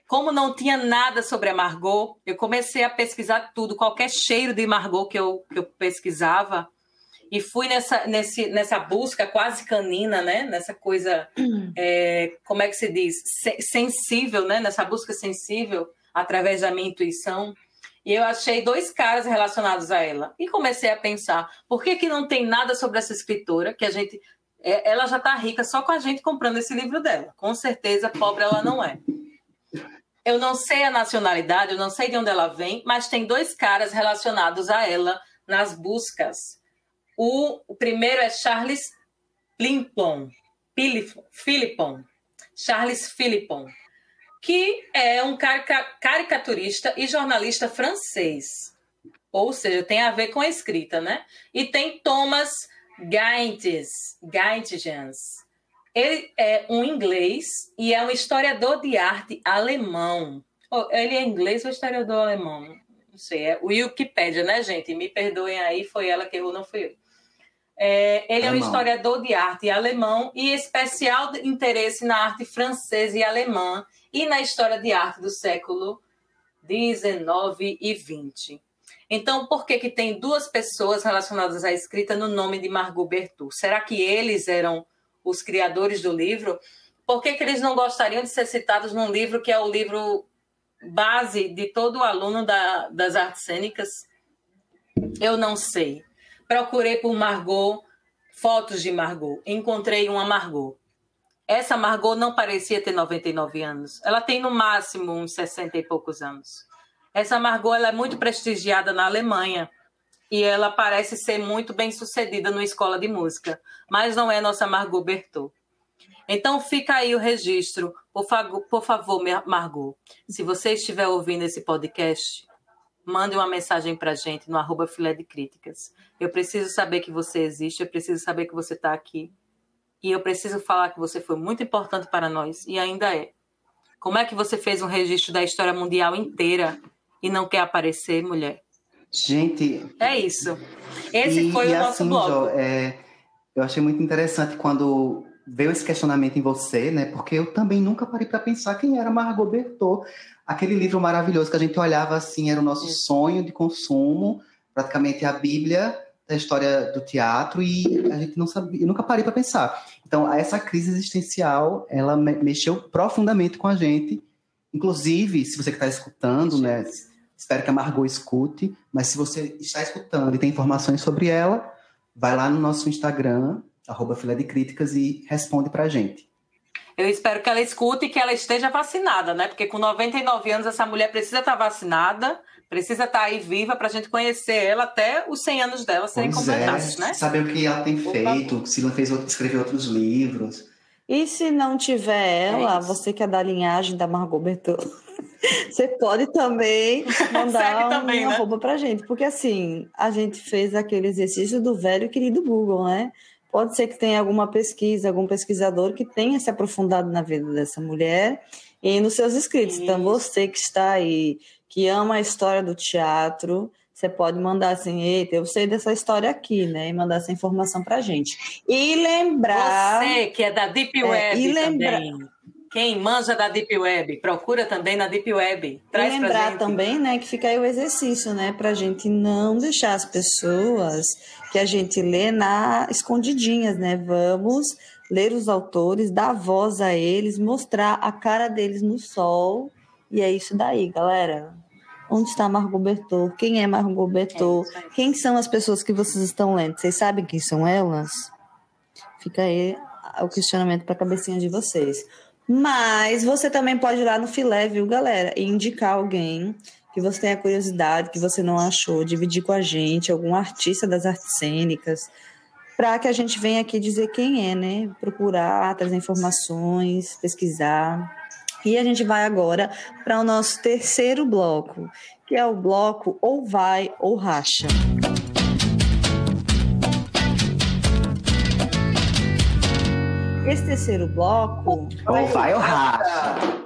Como não tinha nada sobre a Margot, eu comecei a pesquisar tudo, qualquer cheiro de Margot que eu, que eu pesquisava, e fui nessa, nesse, nessa busca quase canina, né? Nessa coisa, [CLEARS THROAT] é, como é que se diz? Sensível, né? Nessa busca sensível através da minha intuição. E eu achei dois caras relacionados a ela. E comecei a pensar, por que, que não tem nada sobre essa escritora que a gente. É, ela já está rica só com a gente comprando esse livro dela. Com certeza, pobre ela não é. Eu não sei a nacionalidade, eu não sei de onde ela vem, mas tem dois caras relacionados a ela nas buscas o, o primeiro é Charles Plimpon, Philippon, Charles Philippon, que é um caricaturista e jornalista francês. Ou seja, tem a ver com a escrita, né? E tem Thomas Gaintes, Gaintigens. Ele é um inglês e é um historiador de arte alemão. Ele é inglês ou historiador alemão? Não sei, é o Wikipedia, né, gente? Me perdoem aí, foi ela que errou, não fui eu. É, ele é um historiador de arte alemão e especial interesse na arte francesa e alemã e na história de arte do século XIX e XX. Então, por que, que tem duas pessoas relacionadas à escrita no nome de Margot Bertou? Será que eles eram os criadores do livro? Por que, que eles não gostariam de ser citados num livro que é o livro base de todo aluno da, das artes cênicas? Eu não sei. Procurei por Margot, fotos de Margot. Encontrei uma Margot. Essa Margot não parecia ter 99 anos. Ela tem no máximo uns 60 e poucos anos. Essa Margot ela é muito prestigiada na Alemanha e ela parece ser muito bem sucedida numa escola de música, mas não é nossa Margot Bertot. Então fica aí o registro, por, por favor, Margot. Se você estiver ouvindo esse podcast, mande uma mensagem para gente no arroba filé de críticas. Eu preciso saber que você existe, eu preciso saber que você está aqui. E eu preciso falar que você foi muito importante para nós e ainda é. Como é que você fez um registro da história mundial inteira e não quer aparecer, mulher? Gente. É isso. Esse e, foi e o nosso assim, bloco. Jo, é, eu achei muito interessante quando veio esse questionamento em você, né? Porque eu também nunca parei para pensar quem era Margot Bertot. Aquele livro maravilhoso que a gente olhava assim, era o nosso sonho de consumo, praticamente a Bíblia da história do teatro e a gente não sabia, eu nunca parei para pensar. Então, essa crise existencial, ela mexeu profundamente com a gente. Inclusive, se você que está escutando, né, espero que a Margot escute, mas se você está escutando e tem informações sobre ela, vai lá no nosso Instagram, arroba Filé de Críticas e responde para a gente. Eu espero que ela escute e que ela esteja vacinada, né? Porque com 99 anos essa mulher precisa estar vacinada, precisa estar aí viva para a gente conhecer ela até os 100 anos dela serem pois é, completados, é, né? Saber o que ela tem feito, se ela fez escreveu outros livros. E se não tiver ela, é você que é da linhagem da Margot Bertot, [LAUGHS] você pode também [LAUGHS] mandar um também, né? arroba pra gente. Porque assim, a gente fez aquele exercício do velho e querido Google, né? Pode ser que tenha alguma pesquisa, algum pesquisador que tenha se aprofundado na vida dessa mulher e nos seus escritos. Isso. Então, você que está aí, que ama a história do teatro, você pode mandar assim, eita, eu sei dessa história aqui, né? E mandar essa informação pra gente. E lembrar. Você que é da Deep Web é, e lembra... também. Quem manja da Deep Web, procura também na Deep Web. Traz e lembrar também, né, que fica aí o exercício, né, para a gente não deixar as pessoas que a gente lê na escondidinhas, né? Vamos ler os autores, dar voz a eles, mostrar a cara deles no sol. E é isso daí, galera. Onde está Margot Bertot? Quem é Margot Bertot? É quem são as pessoas que vocês estão lendo? Vocês sabem quem são elas? Fica aí o questionamento para a cabecinha de vocês. Mas você também pode ir lá no filé, viu, galera? E indicar alguém que você tenha curiosidade, que você não achou, dividir com a gente, algum artista das artes cênicas, para que a gente venha aqui dizer quem é, né? Procurar, trazer informações, pesquisar. E a gente vai agora para o nosso terceiro bloco, que é o bloco ou vai ou racha. Esse terceiro bloco. Ou vai ou racha.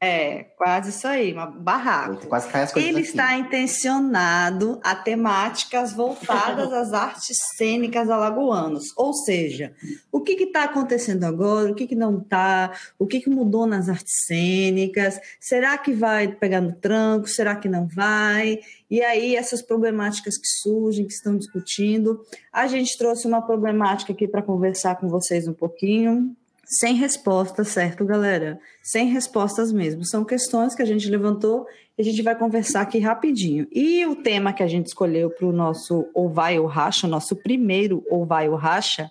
É, quase isso aí, uma barraco. Quase cai as coisas Ele aqui. está intencionado a temáticas voltadas às artes cênicas alagoanas. Ou seja, o que está acontecendo agora, o que, que não está, o que, que mudou nas artes cênicas, será que vai pegar no tranco, será que não vai? E aí, essas problemáticas que surgem, que estão discutindo. A gente trouxe uma problemática aqui para conversar com vocês um pouquinho. Sem respostas, certo, galera? Sem respostas mesmo. São questões que a gente levantou e a gente vai conversar aqui rapidinho. E o tema que a gente escolheu para o nosso Ou Vai ou Racha, nosso primeiro Ou Vai ou Racha,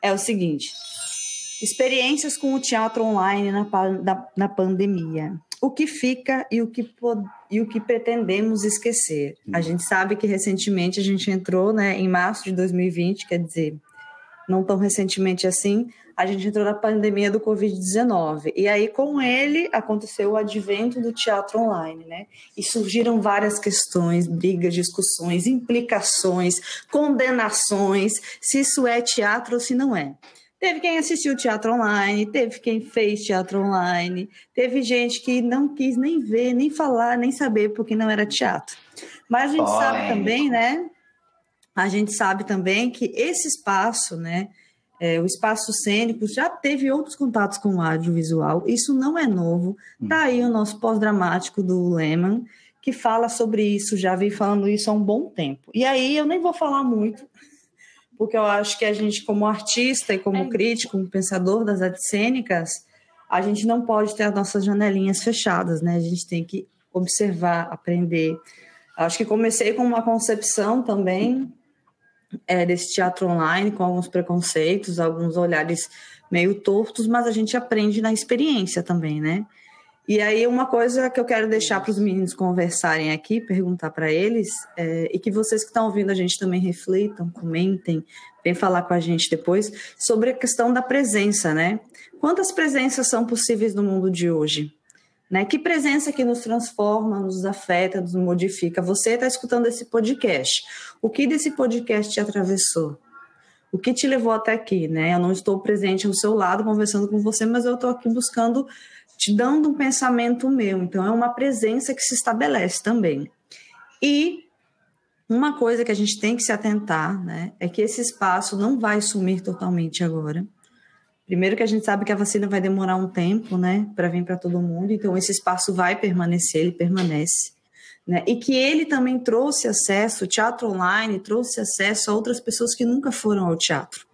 é o seguinte: experiências com o teatro online na, na, na pandemia. O que fica e o que, e o que pretendemos esquecer? A gente sabe que recentemente a gente entrou né, em março de 2020, quer dizer, não tão recentemente assim, a gente entrou na pandemia do Covid-19. E aí, com ele, aconteceu o advento do teatro online, né? E surgiram várias questões, brigas, discussões, implicações, condenações, se isso é teatro ou se não é. Teve quem assistiu teatro online, teve quem fez teatro online, teve gente que não quis nem ver, nem falar, nem saber porque não era teatro. Mas a gente sabe também, né? A gente sabe também que esse espaço, né? É, o espaço cênico já teve outros contatos com o audiovisual. Isso não é novo. Tá aí o nosso pós-dramático do Lehman, que fala sobre isso, já vem falando isso há um bom tempo. E aí eu nem vou falar muito, porque eu acho que a gente, como artista e como É. crítico, como pensador das artes cênicas, a gente não pode ter as nossas janelinhas fechadas, né? A gente tem que observar, aprender. Acho que comecei com uma concepção também é, desse teatro online, com alguns preconceitos, alguns olhares meio tortos, mas a gente aprende na experiência também, né? E aí, uma coisa que eu quero deixar para os meninos conversarem aqui, perguntar para eles, é, e que vocês que estão ouvindo a gente também reflitam, comentem, vem falar com a gente depois, sobre a questão da presença, né? Quantas presenças são possíveis no mundo de hoje? Né? Que presença que nos transforma, nos afeta, nos modifica? Você está escutando esse podcast. O que desse podcast te atravessou? O que te levou até aqui, né? Eu não estou presente ao seu lado conversando com você, mas eu estou aqui buscando, te dando um pensamento meu. Então, é uma presença que se estabelece também. E uma coisa que a gente tem que se atentar, né? É que esse espaço não vai sumir totalmente agora. Primeiro que a gente sabe que a vacina vai demorar um tempo, né, para vir para todo mundo, então esse espaço vai permanecer, ele permanece, né? E que ele também trouxe acesso, teatro online trouxe acesso a outras pessoas que nunca foram ao teatro.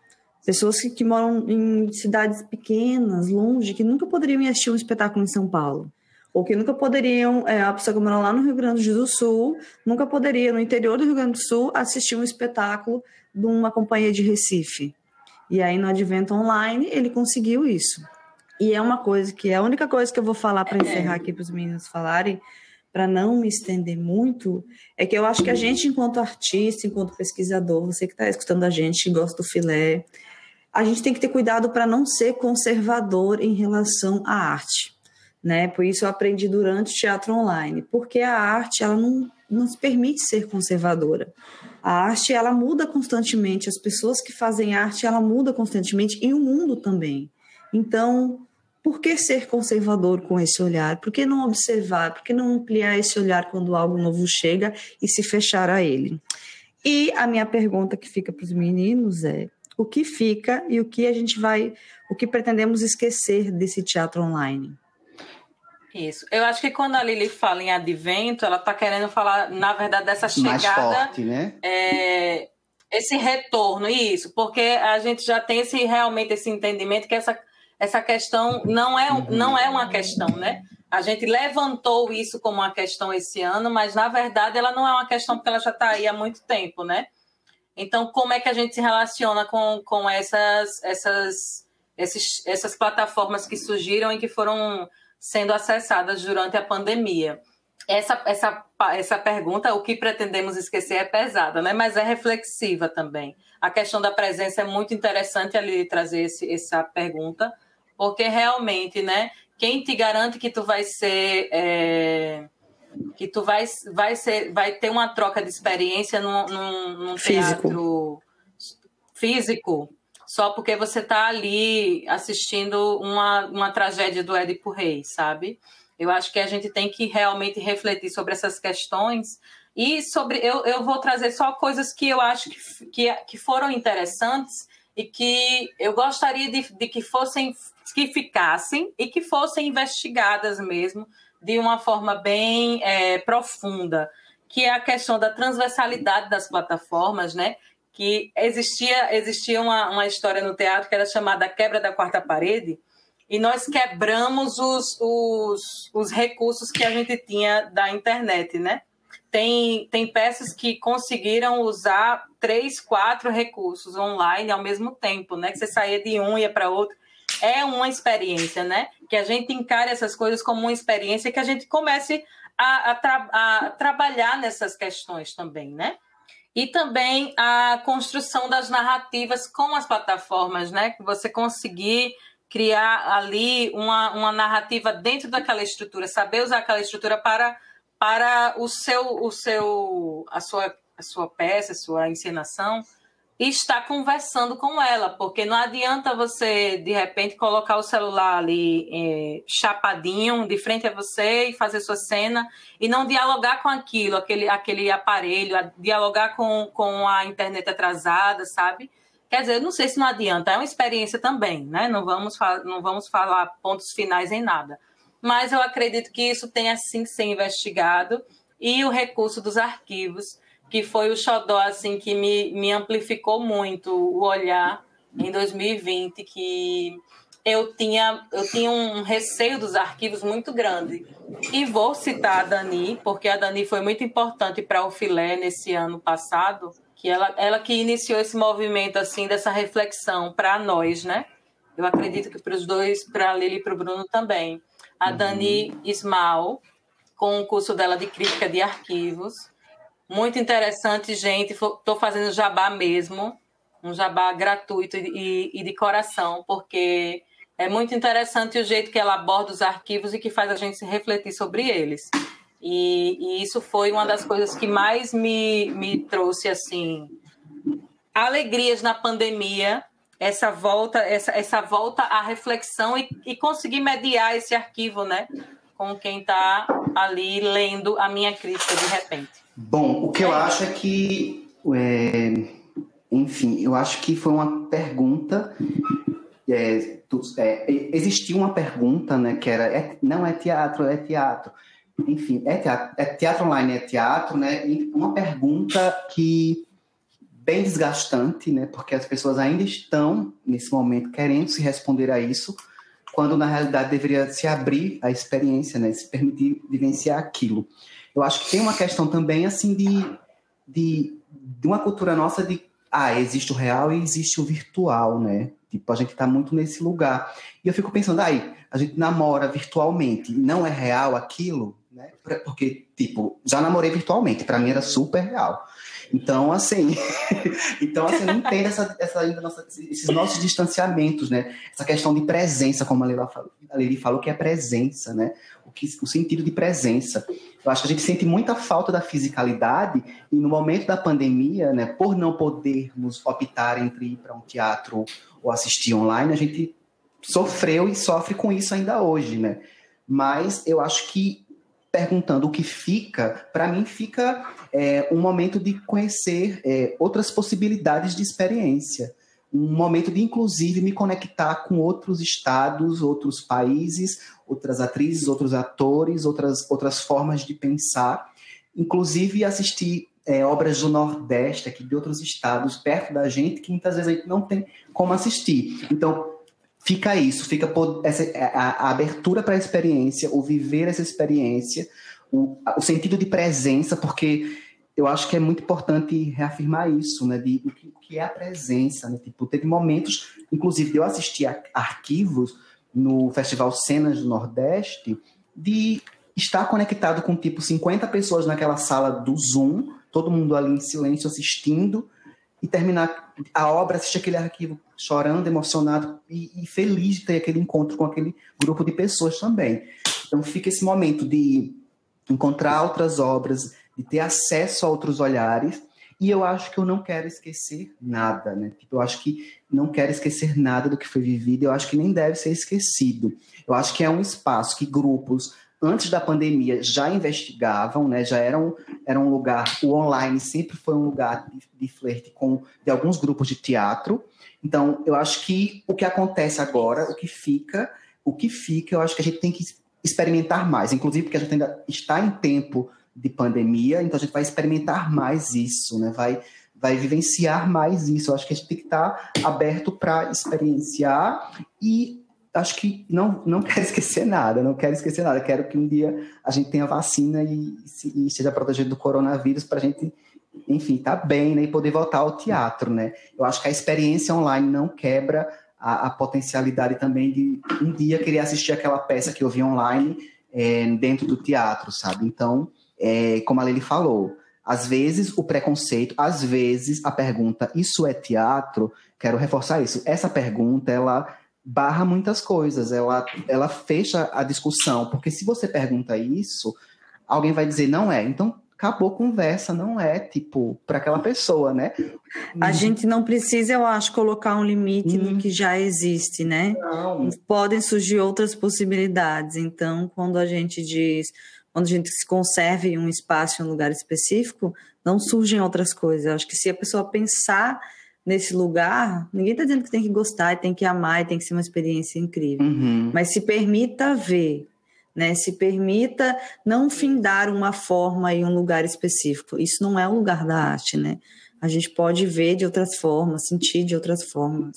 Pessoas que, que moram em cidades pequenas, longe, que nunca poderiam ir assistir um espetáculo em São Paulo. Ou que nunca poderiam, é, a pessoa que mora lá no Rio Grande do Sul, nunca poderia, no interior do Rio Grande do Sul, assistir um espetáculo de uma companhia de Recife. E aí, no Advento Online, ele conseguiu isso. E é uma coisa que é a única coisa que eu vou falar para encerrar aqui para os meninos falarem, para não me estender muito, é que eu acho que a gente, enquanto artista, enquanto pesquisador, você que está escutando a gente, que gosta do filé, a gente tem que ter cuidado para não ser conservador em relação à arte. Né? Por isso eu aprendi durante o teatro online, porque a arte ela não, não se permite ser conservadora. A arte ela muda constantemente, as pessoas que fazem arte ela muda constantemente e o mundo também. Então, por que ser conservador com esse olhar? Por que não observar? Por que não ampliar esse olhar quando algo novo chega e se fechar a ele? E a minha pergunta que fica para os meninos é: o que fica e o que a gente vai, o que pretendemos esquecer desse teatro online? Isso. Eu acho que quando a Lili fala em advento, ela está querendo falar, na verdade, dessa Mais chegada, forte, né? é, esse retorno, isso, porque a gente já tem esse, realmente esse entendimento que essa, essa questão não é, não é uma questão, né? A gente levantou isso como uma questão esse ano, mas na verdade ela não é uma questão porque ela já está aí há muito tempo, né? Então, como é que a gente se relaciona com, com essas, essas, esses, essas plataformas que surgiram e que foram sendo acessadas durante a pandemia? Essa, essa, essa pergunta, o que pretendemos esquecer, é pesada, né? mas é reflexiva também. A questão da presença é muito interessante ali trazer esse, essa pergunta, porque realmente, né, quem te garante que tu vai ser é, que tu vai, vai ser vai ter uma troca de experiência num, num, num teatro físico só porque você está ali assistindo uma, uma tragédia do Édipo Rei, sabe? Eu acho que a gente tem que realmente refletir sobre essas questões e sobre eu, eu vou trazer só coisas que eu acho que, que, que foram interessantes e que eu gostaria de, de que fossem que ficassem e que fossem investigadas mesmo de uma forma bem é, profunda, que é a questão da transversalidade das plataformas, né? Que existia, existia uma, uma história no teatro que era chamada Quebra da Quarta Parede, e nós quebramos os, os, os recursos que a gente tinha da internet, né? Tem, tem peças que conseguiram usar três, quatro recursos online ao mesmo tempo, né? Que você saía de um e ia para outro é uma experiência, né? Que a gente encare essas coisas como uma experiência que a gente comece a, a, tra a trabalhar nessas questões também, né? E também a construção das narrativas com as plataformas, né? Que você conseguir criar ali uma, uma narrativa dentro daquela estrutura, saber usar aquela estrutura para, para o seu, o seu, a sua, a sua peça, a sua encenação, e estar conversando com ela, porque não adianta você, de repente, colocar o celular ali é, chapadinho de frente a você e fazer sua cena e não dialogar com aquilo, aquele, aquele aparelho, dialogar com, com a internet atrasada, sabe? Quer dizer, não sei se não adianta, é uma experiência também, né? Não vamos, não vamos falar pontos finais em nada. Mas eu acredito que isso tenha sim que ser investigado e o recurso dos arquivos que foi o xodó assim que me, me amplificou muito o olhar em 2020 que eu tinha eu tinha um receio dos arquivos muito grande. E vou citar a Dani porque a Dani foi muito importante para o filé nesse ano passado que ela ela que iniciou esse movimento assim dessa reflexão para nós né? Eu acredito que para os dois para a Lili e para o Bruno também. A Dani uhum. Ismael com o curso dela de crítica de arquivos muito interessante, gente. Estou fazendo jabá mesmo, um jabá gratuito e, e, de coração, porque é muito interessante o jeito que ela aborda os arquivos e que faz a gente refletir sobre eles. E, e isso foi uma das coisas que mais me, me trouxe assim alegrias na pandemia, essa volta, essa, essa volta à reflexão e, e conseguir mediar esse arquivo, né, com quem está ali lendo a minha crítica de repente. Bom, o que eu acho é que, é, enfim, eu acho que foi uma pergunta. É, é, existia uma pergunta, né, que era, é, não é teatro, é teatro. Enfim, é teatro, é teatro online, é teatro, né? E uma pergunta que bem desgastante, né? Porque as pessoas ainda estão nesse momento querendo se responder a isso, quando na realidade deveria se abrir a experiência, né? Se permitir vivenciar aquilo. Eu acho que tem uma questão também, assim, de, de, de uma cultura nossa de, ah, existe o real e existe o virtual, né? Tipo, a gente tá muito nesse lugar. E eu fico pensando, aí, a gente namora virtualmente, não é real aquilo, né? Porque, tipo, já namorei virtualmente, para mim era super real. Então, assim, [LAUGHS] então, assim, não entendo essa, essa, nossa, esses nossos distanciamentos, né? Essa questão de presença, como a Lili falou, a falou que é presença, né? O, que, o sentido de presença. Eu acho que a gente sente muita falta da fisicalidade e no momento da pandemia, né, por não podermos optar entre ir para um teatro ou assistir online, a gente sofreu e sofre com isso ainda hoje, né? Mas eu acho que perguntando o que fica, para mim fica é, um momento de conhecer é, outras possibilidades de experiência, um momento de inclusive me conectar com outros estados, outros países, outras atrizes, outros atores, outras, outras formas de pensar, inclusive assistir é, obras do Nordeste, aqui de outros estados, perto da gente, que muitas vezes a gente não tem como assistir. Então, fica isso, fica essa, a, a abertura para a experiência, o viver essa experiência, o, o sentido de presença, porque eu acho que é muito importante reafirmar isso, né? De o que, que é a presença, né? Tipo, teve momentos, inclusive, de eu assistir a, arquivos no Festival Cenas do Nordeste, de estar conectado com tipo 50 pessoas naquela sala do Zoom, todo mundo ali em silêncio assistindo, e terminar a obra, assistir aquele arquivo chorando, emocionado e, e, feliz de ter aquele encontro com aquele grupo de pessoas também. Então fica esse momento de encontrar outras obras, de ter acesso a outros olhares. E eu acho que eu não quero esquecer nada, né? Tipo, eu acho que não quero esquecer nada do que foi vivido, eu acho que nem deve ser esquecido. Eu acho que é um espaço que grupos, antes da pandemia, já investigavam, né? Já era um, era um lugar, o online sempre foi um lugar de, de flerte com de alguns grupos de teatro. Então, eu acho que o que acontece agora, o que fica, o que fica, eu acho que a gente tem que experimentar mais, inclusive porque a gente ainda está em tempo de pandemia, então a gente vai experimentar mais isso, né? Vai, vai vivenciar mais isso. Eu acho que a gente tem que estar aberto para experienciar e acho que não, não [LAUGHS] quero esquecer nada, não quero esquecer nada. Quero que um dia a gente tenha vacina e, e seja protegido do coronavírus para a gente, enfim, estar tá bem né? e poder voltar ao teatro, né? Eu acho que a experiência online não quebra a, a potencialidade também de um dia querer assistir aquela peça que eu vi online é, dentro do teatro, sabe? Então, é, como a Lili falou, às vezes o preconceito, às vezes a pergunta, isso é teatro? Quero reforçar isso. Essa pergunta, ela barra muitas coisas, ela, ela fecha a discussão, porque se você pergunta isso, alguém vai dizer não é. Então, acabou a conversa, não é, tipo, para aquela pessoa, né? A gente não precisa, eu acho, colocar um limite hum. no que já existe, né? Não. Podem surgir outras possibilidades. Então, quando a gente diz, quando a gente se conserva em um espaço, em um lugar específico, não surgem outras coisas. Eu acho que se a pessoa pensar nesse lugar, ninguém está dizendo que tem que gostar, tem que amar, tem que ser uma experiência incrível. Uhum. Mas se permita ver, né? Se permita não findar uma forma em um lugar específico. Isso não é o lugar da arte, né? A gente pode ver de outras formas, sentir de outras formas.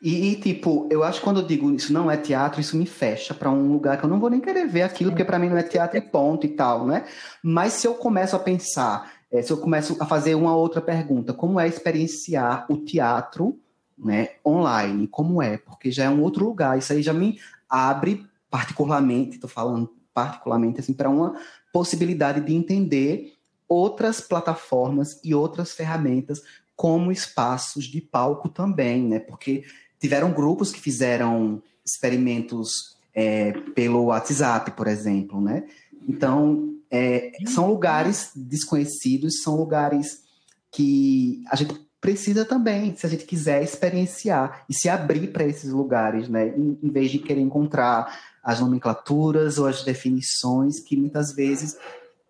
E, e, tipo, eu acho que quando eu digo isso não é teatro, isso me fecha para um lugar que eu não vou nem querer ver aquilo, porque para mim não é teatro e ponto e tal, né? Mas se eu começo a pensar, é, se eu começo a fazer uma outra pergunta, como é experienciar o teatro, né, online? Como é? Porque já é um outro lugar. Isso aí já me abre particularmente, estou falando particularmente assim, para uma possibilidade de entender outras plataformas e outras ferramentas como espaços de palco também, né? Porque tiveram grupos que fizeram experimentos é, pelo WhatsApp, por exemplo, né? Então, é, são lugares desconhecidos, são lugares que a gente precisa também, se a gente quiser experienciar e se abrir para esses lugares, né? Em, em, vez de querer encontrar as nomenclaturas ou as definições que muitas vezes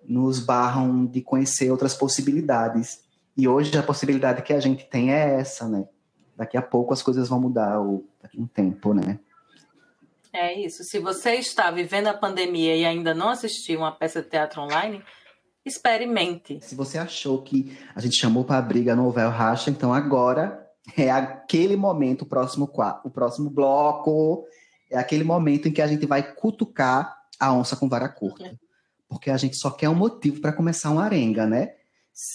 nos barram de conhecer outras possibilidades. E hoje a possibilidade que a gente tem é essa, né? Daqui a pouco as coisas vão mudar, ou daqui a um tempo, né? É isso. Se você está vivendo a pandemia e ainda não assistiu uma peça de teatro online, experimente. Se você achou que a gente chamou para a briga no Novel Racha, então agora é aquele momento, o próximo, o próximo bloco, é aquele momento em que a gente vai cutucar a onça com vara curta. Porque a gente só quer um motivo para começar uma arenga, né?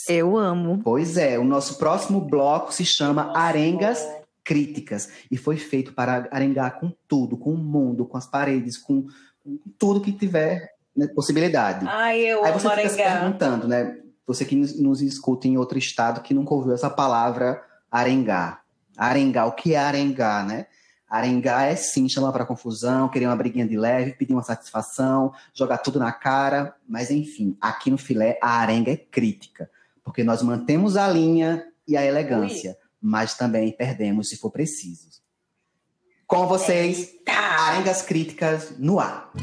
Eu amo. Pois é, o nosso próximo bloco se chama Arengas Críticas e foi feito para arengar com tudo, com o mundo, com as paredes, com, com tudo que tiver né, possibilidade. Ai, eu Aí você amo fica se perguntando, né? Você que nos, nos escuta em outro estado que nunca ouviu essa palavra arengar. Arengar, o que é arengar, né? Arengar é sim chamar para confusão, querer uma briguinha de leve, pedir uma satisfação, jogar tudo na cara, mas enfim, aqui no filé a arenga é crítica, porque nós mantemos a linha e a elegância, Ui. mas também perdemos se for preciso. Com vocês, Eita. arengas críticas no ar.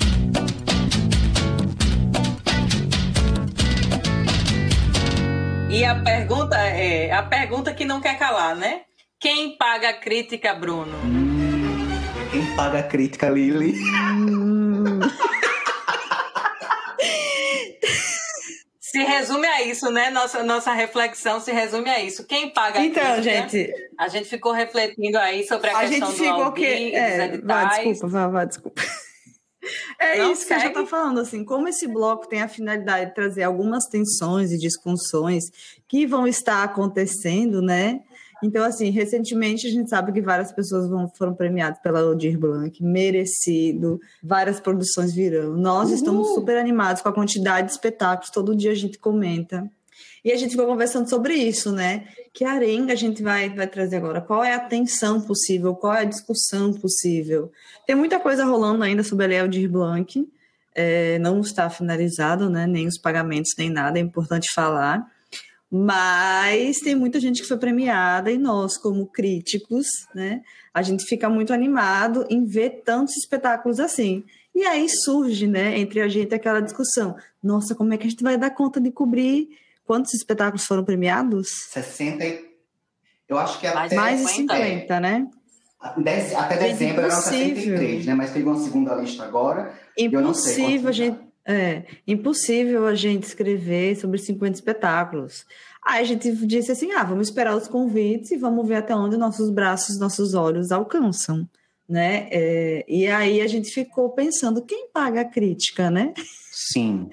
E a pergunta é a pergunta que não quer calar, né? Quem paga a crítica, Bruno? Quem paga a crítica, Lili? Se se resume a isso, né? Nossa, nossa reflexão se resume a isso. Quem paga Então, a crítica? gente, A gente ficou refletindo aí sobre a, a questão gente do ficou Aldir, que. dos É, vá, editais. desculpa, vá, vá, desculpa. É Não, isso que a gente segue. está falando, assim, como esse bloco tem a finalidade de trazer algumas tensões e discussões que vão estar acontecendo, né? Então, assim, recentemente a gente sabe que várias pessoas vão, foram premiadas pela Aldir Blanc, merecido, várias produções virão. Nós estamos super animados com a quantidade de espetáculos, todo dia a gente comenta. E a gente ficou conversando sobre isso, né? Que arenga a gente vai, vai trazer agora? Qual é a tensão possível? Qual é a discussão possível? Tem muita coisa rolando ainda sobre a Lei Aldir Blanc, é, não está finalizado, né? Nem os pagamentos, nem nada, é importante falar. Mas tem muita gente que foi premiada e nós, como críticos, né? A gente fica muito animado em ver tantos espetáculos assim. E aí surge, né, entre a gente aquela discussão: nossa, como é que a gente vai dar conta de cobrir quantos espetáculos foram premiados? 60 e... Eu acho que Mais até, Mais de 50, 50, né? dez- até dezembro eram impossível. 63, né? Mas teve uma segunda lista agora. Eu não sei Impossível gente, é, impossível a gente escrever sobre 50 espetáculos. Aí a gente disse assim: ah, vamos esperar os convites e vamos ver até onde nossos braços, nossos olhos alcançam. Né? É, e aí a gente ficou pensando: quem paga a crítica, né? Sim.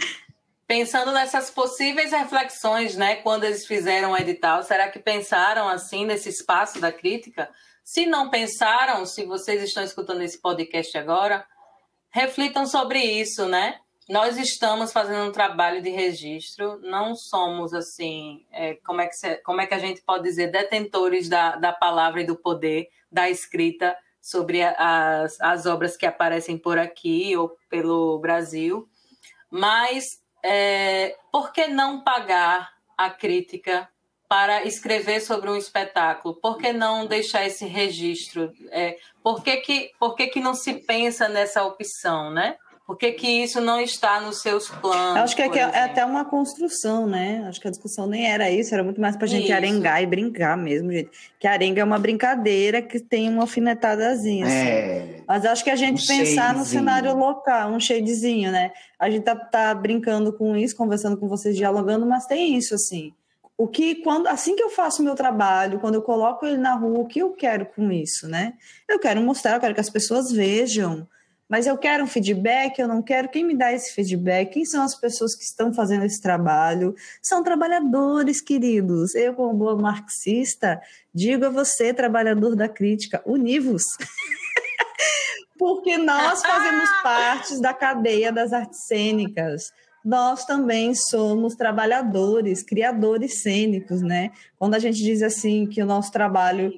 Pensando nessas possíveis reflexões, né, quando eles fizeram o edital, será que pensaram assim nesse espaço da crítica? Se não pensaram, se vocês estão escutando esse podcast agora, reflitam sobre isso, né? Nós estamos fazendo um trabalho de registro, não somos assim, é, como, é que como é que a gente pode dizer, detentores da, da palavra e do poder da escrita sobre as, as obras que aparecem por aqui ou pelo Brasil. Mas é, por que não pagar a crítica para escrever sobre um espetáculo? Por que não deixar esse registro? É, por que, que, por que, que não se pensa nessa opção, né? Por que, que isso não está nos seus planos? Eu acho que é, é- até uma construção, né? Acho que a discussão nem era isso, era muito mais pra gente Isso. arengar e brincar mesmo, gente. Que arenga é uma brincadeira que tem uma alfinetadazinha, assim. É. Mas acho que a gente Um pensar no shadezinho. cenário local, um shadezinho, né? A gente tá, tá brincando com isso, conversando com vocês, dialogando, mas tem isso, assim. O que, quando, assim que eu faço o meu trabalho, quando eu coloco ele na rua, o que eu quero com isso, né? Eu quero mostrar, eu quero que as pessoas vejam, mas eu quero um feedback, eu não quero. Quem me dá esse feedback? Quem são as pessoas que estão fazendo esse trabalho? São trabalhadores, queridos. Eu, como boa marxista, digo a você, trabalhador da crítica, univos. [LAUGHS] Porque nós fazemos [LAUGHS] parte da cadeia das artes cênicas. Nós também somos trabalhadores, criadores cênicos, né? Quando a gente diz assim que o nosso trabalho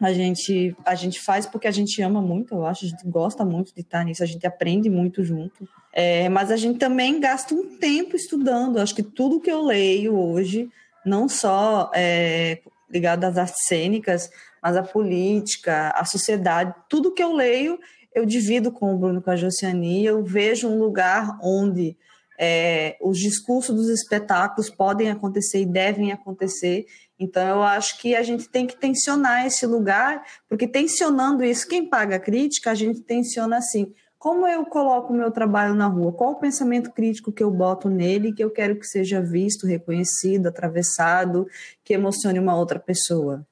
a gente, a gente faz porque a gente ama muito, eu acho, a gente gosta muito de estar nisso, a gente aprende muito junto. É, mas a gente também gasta um tempo estudando. Acho que tudo que eu leio hoje, não só é, ligado às artes cênicas, mas a política, a sociedade, tudo que eu leio, eu divido com o Bruno, com a Josiane, eu vejo um lugar onde é, os discursos dos espetáculos podem acontecer e devem acontecer. Então, eu acho que a gente tem que tensionar esse lugar, porque tensionando isso, quem paga a crítica, a gente tensiona assim. Como eu coloco o meu trabalho na rua? Qual o pensamento crítico que eu boto nele que eu quero que seja visto, reconhecido, atravessado, que emocione uma outra pessoa?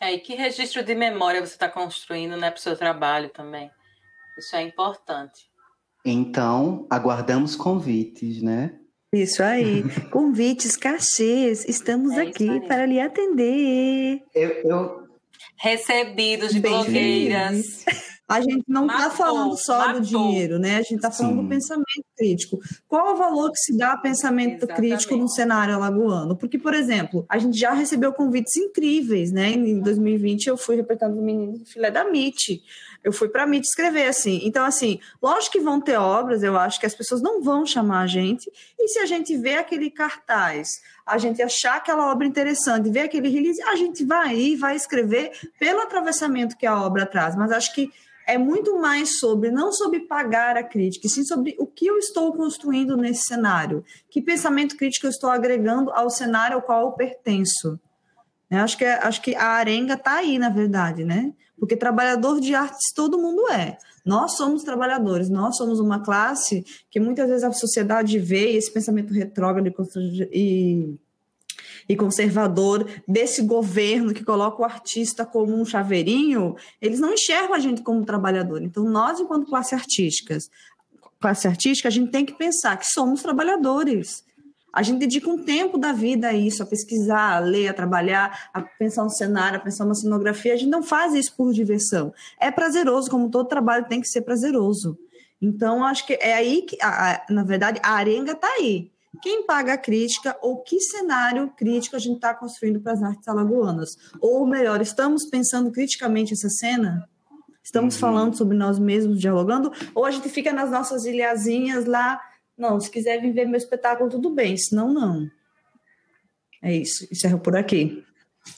É, e que registro de memória você está construindo né, para o seu trabalho também? Isso é importante. Então, aguardamos convites, né? Isso aí. [LAUGHS] Convites, cachês, estamos É aqui para lhe atender. Eu, eu, Recebidos de Bem blogueiras. A gente não está falando só matou. do dinheiro, né? A gente está falando Sim. do pensamento crítico. Qual o valor que se dá a pensamento Exatamente. crítico no cenário alagoano? Porque, por exemplo, a gente já recebeu convites incríveis, né? Em 2020 eu fui representando o menino filé da MIT. Eu fui para a MIT escrever assim. Então, assim, lógico que vão ter obras, eu acho que as pessoas não vão chamar a gente. E se a gente vê aquele cartaz, a gente achar aquela obra interessante, ver aquele release, a gente vai ir, vai escrever pelo atravessamento que a obra traz. Mas acho que é muito mais sobre, não sobre pagar a crítica, sim sobre o que eu estou construindo nesse cenário. Que pensamento crítico eu estou agregando ao cenário ao qual eu pertenço. Eu acho que, acho que a arenga está aí, na verdade, né? Porque trabalhador de artes todo mundo é. Nós somos trabalhadores, nós somos uma classe que muitas vezes a sociedade vê esse pensamento retrógrado e, e conservador desse governo que coloca o artista como um chaveirinho, eles não enxergam a gente como trabalhador. Então, nós, enquanto classe artísticas, classe artística, a gente tem que pensar que somos trabalhadores. A gente dedica um tempo da vida a isso, a pesquisar, a ler, a trabalhar, a pensar um cenário, a pensar uma cenografia. A gente não faz isso por diversão. É prazeroso, como todo trabalho tem que ser prazeroso. Então, acho que é aí que, a, a, na verdade, a arenga está aí. Quem paga a crítica ou que cenário crítico a gente está construindo para as artes alagoanas? Ou melhor, estamos pensando criticamente essa cena? Estamos uhum. falando sobre nós mesmos, dialogando? Ou a gente fica nas nossas ilhazinhas lá não, se quiser vir ver meu espetáculo, tudo bem, senão não. É isso, encerro por aqui.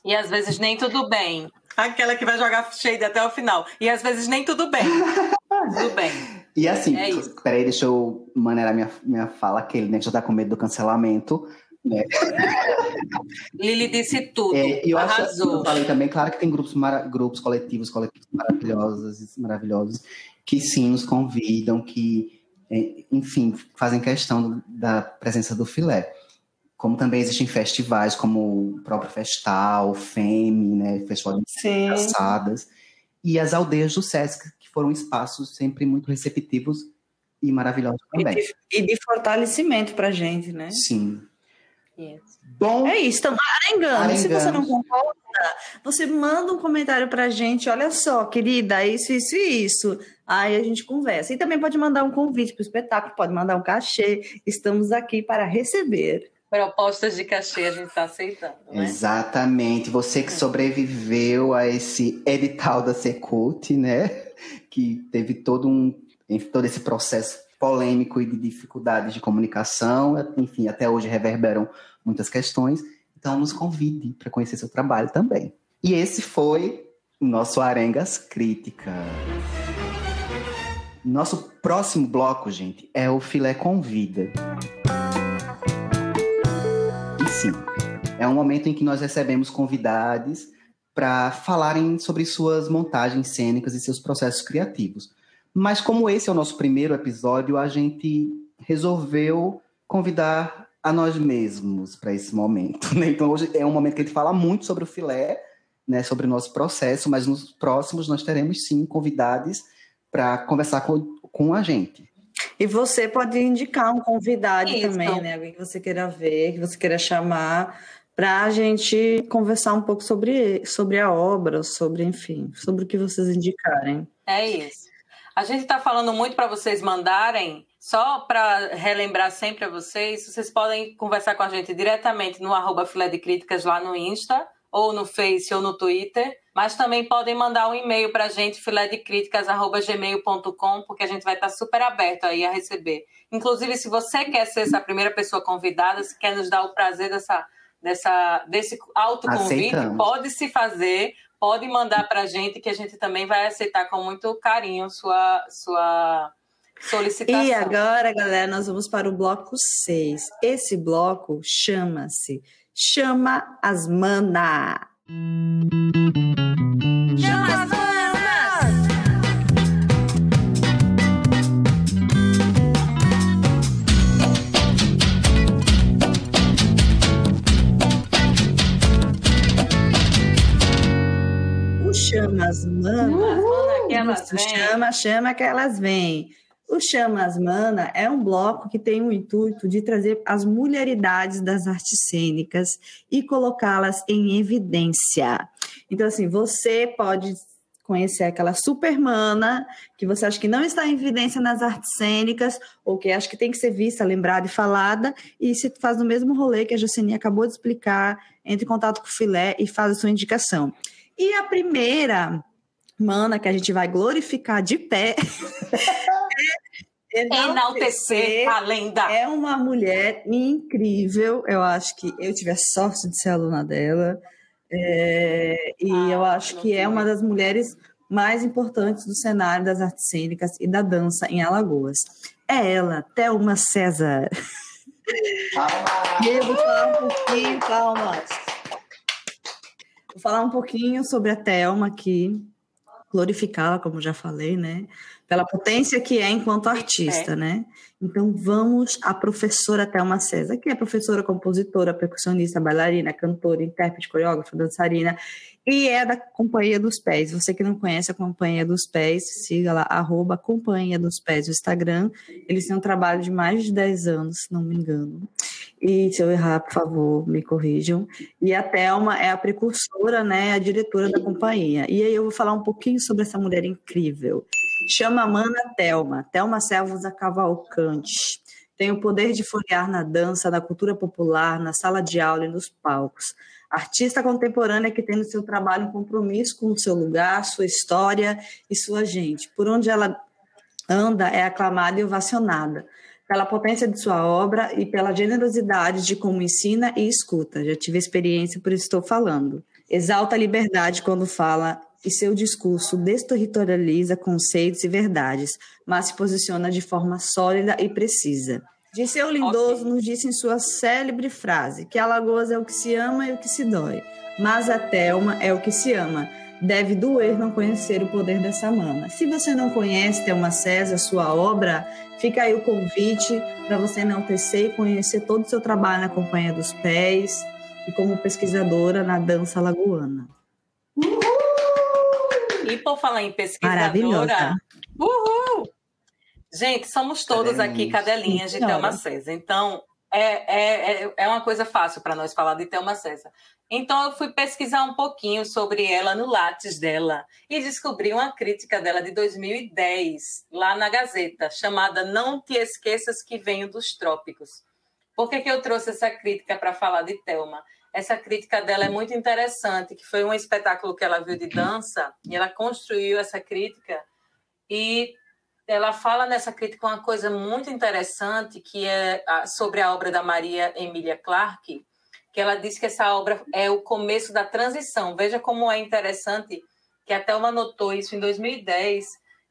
E às vezes nem tudo bem. Aquela que vai jogar shade até o final. E às vezes nem tudo bem. tudo bem. E assim, é peraí, deixa eu maneirar minha, minha fala, que ele né, já tá com medo do cancelamento. Né? Lili disse tudo. É, eu Arrasou. acho eu falei também, claro que tem grupos, grupos coletivos, coletivos maravilhosos, maravilhosos, que sim nos convidam, que enfim, fazem questão da presença do filé. Como também existem festivais como o próprio Festal, FEME, né, Festival de Engraçadas, e as aldeias do Sesc, que foram espaços sempre muito receptivos e maravilhosos também. E de, e de fortalecimento para a gente, né? Sim. Yes. Bom, é isso, estamos arengando. Se você não concorda, você manda um comentário para a gente. Olha só, querida, isso, isso e isso. Aí a gente conversa. E também pode mandar um convite para o espetáculo, pode mandar um cachê. Estamos aqui para receber. Propostas de cachê a gente está aceitando. Né? Exatamente. Você que sobreviveu a esse edital da Secult, né? Que teve todo um todo esse processo polêmico e de dificuldades de comunicação, enfim, até hoje reverberam muitas questões. Então, nos convide para conhecer seu trabalho também. E esse foi o nosso Arengas Crítica. Nosso próximo bloco, gente, é o Filé Convida. E sim, é um momento em que nós recebemos convidados para falarem sobre suas montagens cênicas e seus processos criativos. Mas como esse é o nosso primeiro episódio, a gente resolveu convidar a nós mesmos para esse momento. Né? Então hoje é um momento que a gente fala muito sobre o filé, né, sobre o nosso processo, mas nos próximos nós teremos sim convidados para conversar com, com a gente. E você pode indicar um convidado Isso. também, né? Alguém que você queira ver, que você queira chamar, para a gente conversar um pouco sobre, sobre a obra, sobre, enfim, sobre o que vocês indicarem. É isso. A gente está falando muito para vocês mandarem, só para relembrar sempre a vocês, vocês podem conversar com a gente diretamente no arroba filé de críticas lá no Insta, ou no Face ou no Twitter, mas também podem mandar um e-mail para a gente, filédecríticas.gmail.com, porque a gente vai estar super aberto aí a receber. Inclusive, se você quer ser essa primeira pessoa convidada, se quer nos dar o prazer dessa, dessa, desse autoconvite, pode se fazer, pode mandar para a gente, que a gente também vai aceitar com muito carinho sua, sua solicitação. E agora, galera, nós vamos para o bloco 6. Esse bloco chama-se Chama as Mana. Chama as Manas! O Chama as Manas. Chama, chama que elas vêm. O Chamas Mana é um bloco que tem o intuito de trazer as mulheridades das artes cênicas e colocá-las em evidência. Então, assim, você pode conhecer aquela supermana que você acha que não está em evidência nas artes cênicas ou que acha que tem que ser vista, lembrada e falada e se faz no mesmo rolê que a Jocely acabou de explicar, entre em contato com o filé e faz a sua indicação. E a primeira mana que a gente vai glorificar de pé. [LAUGHS] enaltecer a lenda. É uma mulher incrível. Eu acho que eu tive a sorte de ser aluna dela. É, e ah, eu acho que é uma das mulheres mais importantes do cenário das artes cênicas e da dança em Alagoas. É ela, Thelma César. Ah, eu vou falar um pouquinho, palmas. Vou falar um pouquinho sobre a Thelma aqui, glorificá-la, como já falei, né? Pela potência que é enquanto artista, é. né? Então vamos à professora Thelma César, que é professora, compositora, percussionista, bailarina, cantora, intérprete, coreógrafa, dançarina e é da Companhia dos Pés. Você que não conhece a Companhia dos Pés, siga lá, arroba Companhia dos Pés no Instagram. Eles têm um trabalho de mais de 10 anos, se não me engano. E se eu errar, por favor, me corrijam. E a Thelma é a precursora, né, a diretora da companhia. E aí eu vou falar um pouquinho sobre essa mulher incrível. Chama Mana Thelma, Thelma Servos Cavalcante. Tem o poder de folhear na dança, na cultura popular, na sala de aula e nos palcos artista contemporânea que tem no seu trabalho um compromisso com o seu lugar, sua história e sua gente. Por onde ela anda, é aclamada e ovacionada pela potência de sua obra e pela generosidade de como ensina e escuta. Já tive experiência, por isso estou falando. Exalta a liberdade quando fala e seu discurso desterritorializa conceitos e verdades, mas se posiciona de forma sólida e precisa. Disseu Lindoso okay. nos disse em sua célebre frase que Alagoas é o que se ama e o que se dói, mas a Thelma é o que se ama. Deve doer não conhecer o poder dessa mama. Se você não conhece Thelma César, sua obra, fica aí o convite para você enaltecer e conhecer todo o seu trabalho na Companhia dos Pés e como pesquisadora na dança lagoana. Uhul! E por falar em pesquisadora, Uhul! Gente, somos todos aqui cadelinhas de Thelma César. Então, é, é, é, é uma coisa fácil para nós falar de Thelma César. Então, eu fui pesquisar um pouquinho sobre ela no Lattes dela e descobri uma crítica dela de 2010, lá na Gazeta, chamada Não Te Esqueças que Venho dos Trópicos. Por que, que eu trouxe essa crítica para falar de Thelma? Essa crítica dela é muito interessante, que foi um espetáculo que ela viu de dança, e ela construiu essa crítica e ela fala nessa crítica uma coisa muito interessante, que é sobre a obra da Maria Emília Clarke, que ela diz que essa obra é o começo da transição. Veja como é interessante que até uma notou isso em 2010,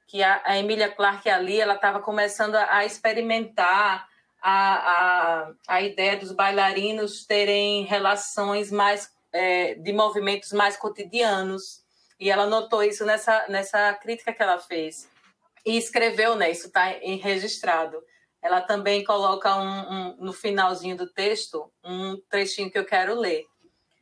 que a, a Emília Clarke ali ela estava começando a, a experimentar a, a, a ideia dos bailarinos terem relações mais é, de movimentos mais cotidianos. E ela notou isso nessa, nessa crítica que ela fez e escreveu, né? Isso está registrado. Ela também coloca um, um, no finalzinho do texto um trechinho que eu quero ler,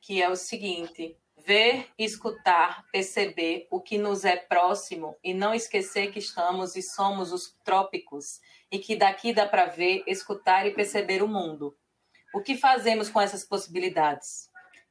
que é o seguinte: ver, escutar, perceber o que nos é próximo e não esquecer que estamos e somos os trópicos e que daqui dá para ver, escutar e perceber o mundo. O que fazemos com essas possibilidades?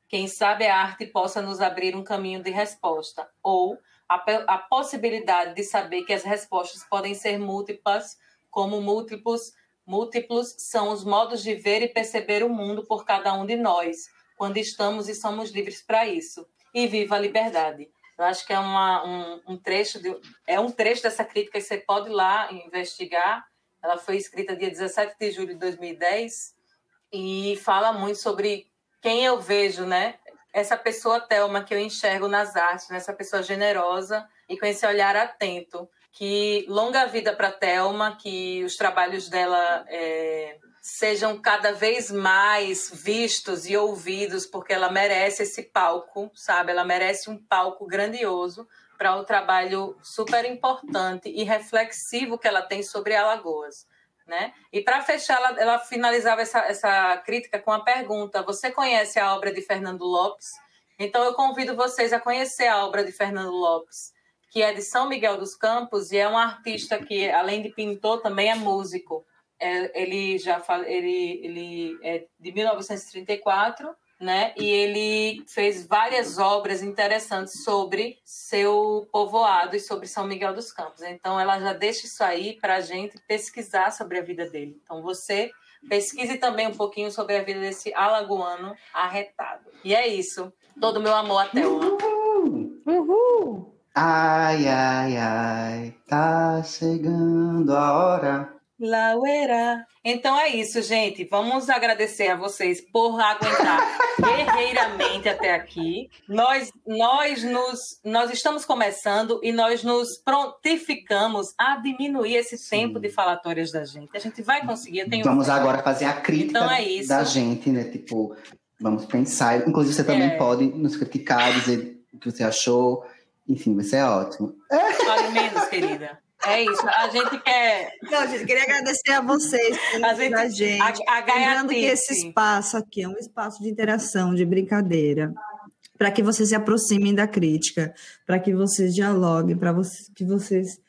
Quem sabe a arte possa nos abrir um caminho de resposta ou a, a possibilidade de saber que as respostas podem ser múltiplas, como múltiplos, múltiplos são os modos de ver e perceber o mundo por cada um de nós, quando estamos e somos livres para isso. E viva a liberdade. Eu acho que é uma, um, um, trecho de, é um trecho dessa crítica que você pode ir lá investigar. Ela foi escrita dia 17 de julho de 2010 e fala muito sobre quem eu vejo, né? essa pessoa Thelma que eu enxergo nas artes, nessa pessoa generosa e com esse olhar atento. Que longa vida para Thelma, que os trabalhos dela é, sejam cada vez mais vistos e ouvidos, porque ela merece esse palco, sabe? Ela merece um palco grandioso para o trabalho super importante e reflexivo que ela tem sobre Alagoas. Né? E para fechar, ela, ela finalizava essa, essa crítica com a pergunta: Você conhece a obra de Fernando Lopes? Então eu convido vocês a conhecer a obra de Fernando Lopes, que é de São Miguel dos Campos e é um artista que, além de pintor, também é músico. É, ele já fala, ele, ele é de 1934 né? E ele fez várias obras interessantes sobre seu povoado e sobre São Miguel dos Campos. Então, ela já deixa isso aí para a gente pesquisar sobre a vida dele. Então, você pesquise também um pouquinho sobre a vida desse alagoano arretado. E é isso. Todo o meu amor até Uhul! Uhul! Ai, ai, ai, tá chegando a hora Lauera. Então é isso, gente. Vamos agradecer a vocês por aguentar [LAUGHS] guerreiramente até aqui. Nós, nós, nos, nós estamos começando e nós nos prontificamos a diminuir esse Sim. tempo de falatórias da gente. A gente vai conseguir. Vamos agora fazer a crítica então é da gente, né? Tipo, Vamos pensar. Inclusive, você também É. pode nos criticar, dizer o que você achou. Enfim, vai ser ótimo. Fale menos, querida. É isso. A gente quer. Não, gente, queria agradecer a vocês por A gente- a gente. A, a Lembrando que esse espaço aqui é um espaço de interação, de brincadeira, para que vocês se aproximem da crítica, para que vocês dialoguem, para que vocês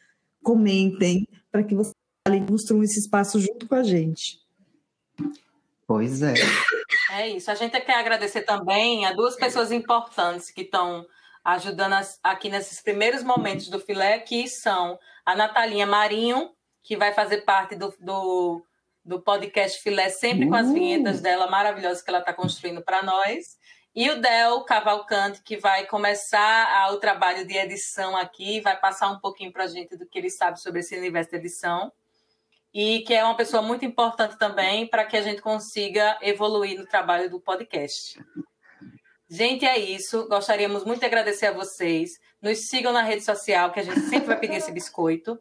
comentem, para que vocês falem, construam esse espaço junto com a gente. Pois é. É isso. A gente quer agradecer também a duas pessoas importantes que estão ajudando as- aqui nesses primeiros momentos do filé, que são a Natalinha Marinho, que vai fazer parte do, do, do podcast Filé, sempre com as Uh! vinhetas dela maravilhosas que ela está construindo para nós. E o Del Cavalcante, que vai começar a- o trabalho de edição aqui, vai passar um pouquinho para a gente do que ele sabe sobre esse universo de edição e que é uma pessoa muito importante também para que a gente consiga evoluir no trabalho do podcast. Gente, é isso. Gostaríamos muito de agradecer a vocês. Nos sigam na rede social, que a gente sempre vai pedir esse biscoito.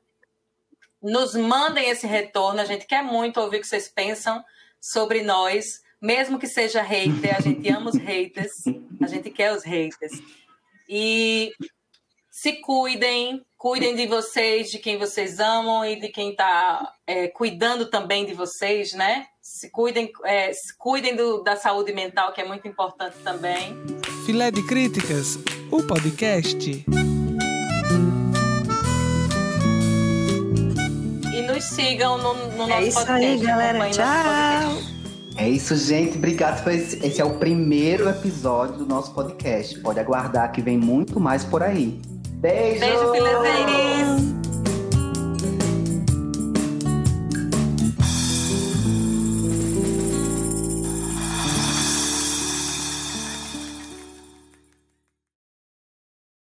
Nos mandem esse retorno. A gente quer muito ouvir o que vocês pensam sobre nós, mesmo que seja hater. A gente ama os haters. A gente quer os haters. E se cuidem, cuidem de vocês, de quem vocês amam e de quem está cuidando também de vocês, né? Se cuidem, é, se cuidem do- da saúde mental, que é muito importante também. Filé de Críticas, o podcast. E nos sigam no, no nosso É isso podcast. aí, galera. Tchau. podcast. É isso, gente. Obrigado por esse. Esse é o primeiro episódio do nosso podcast. Pode aguardar que vem muito mais por aí. Beijo! Beijo, filezeiros!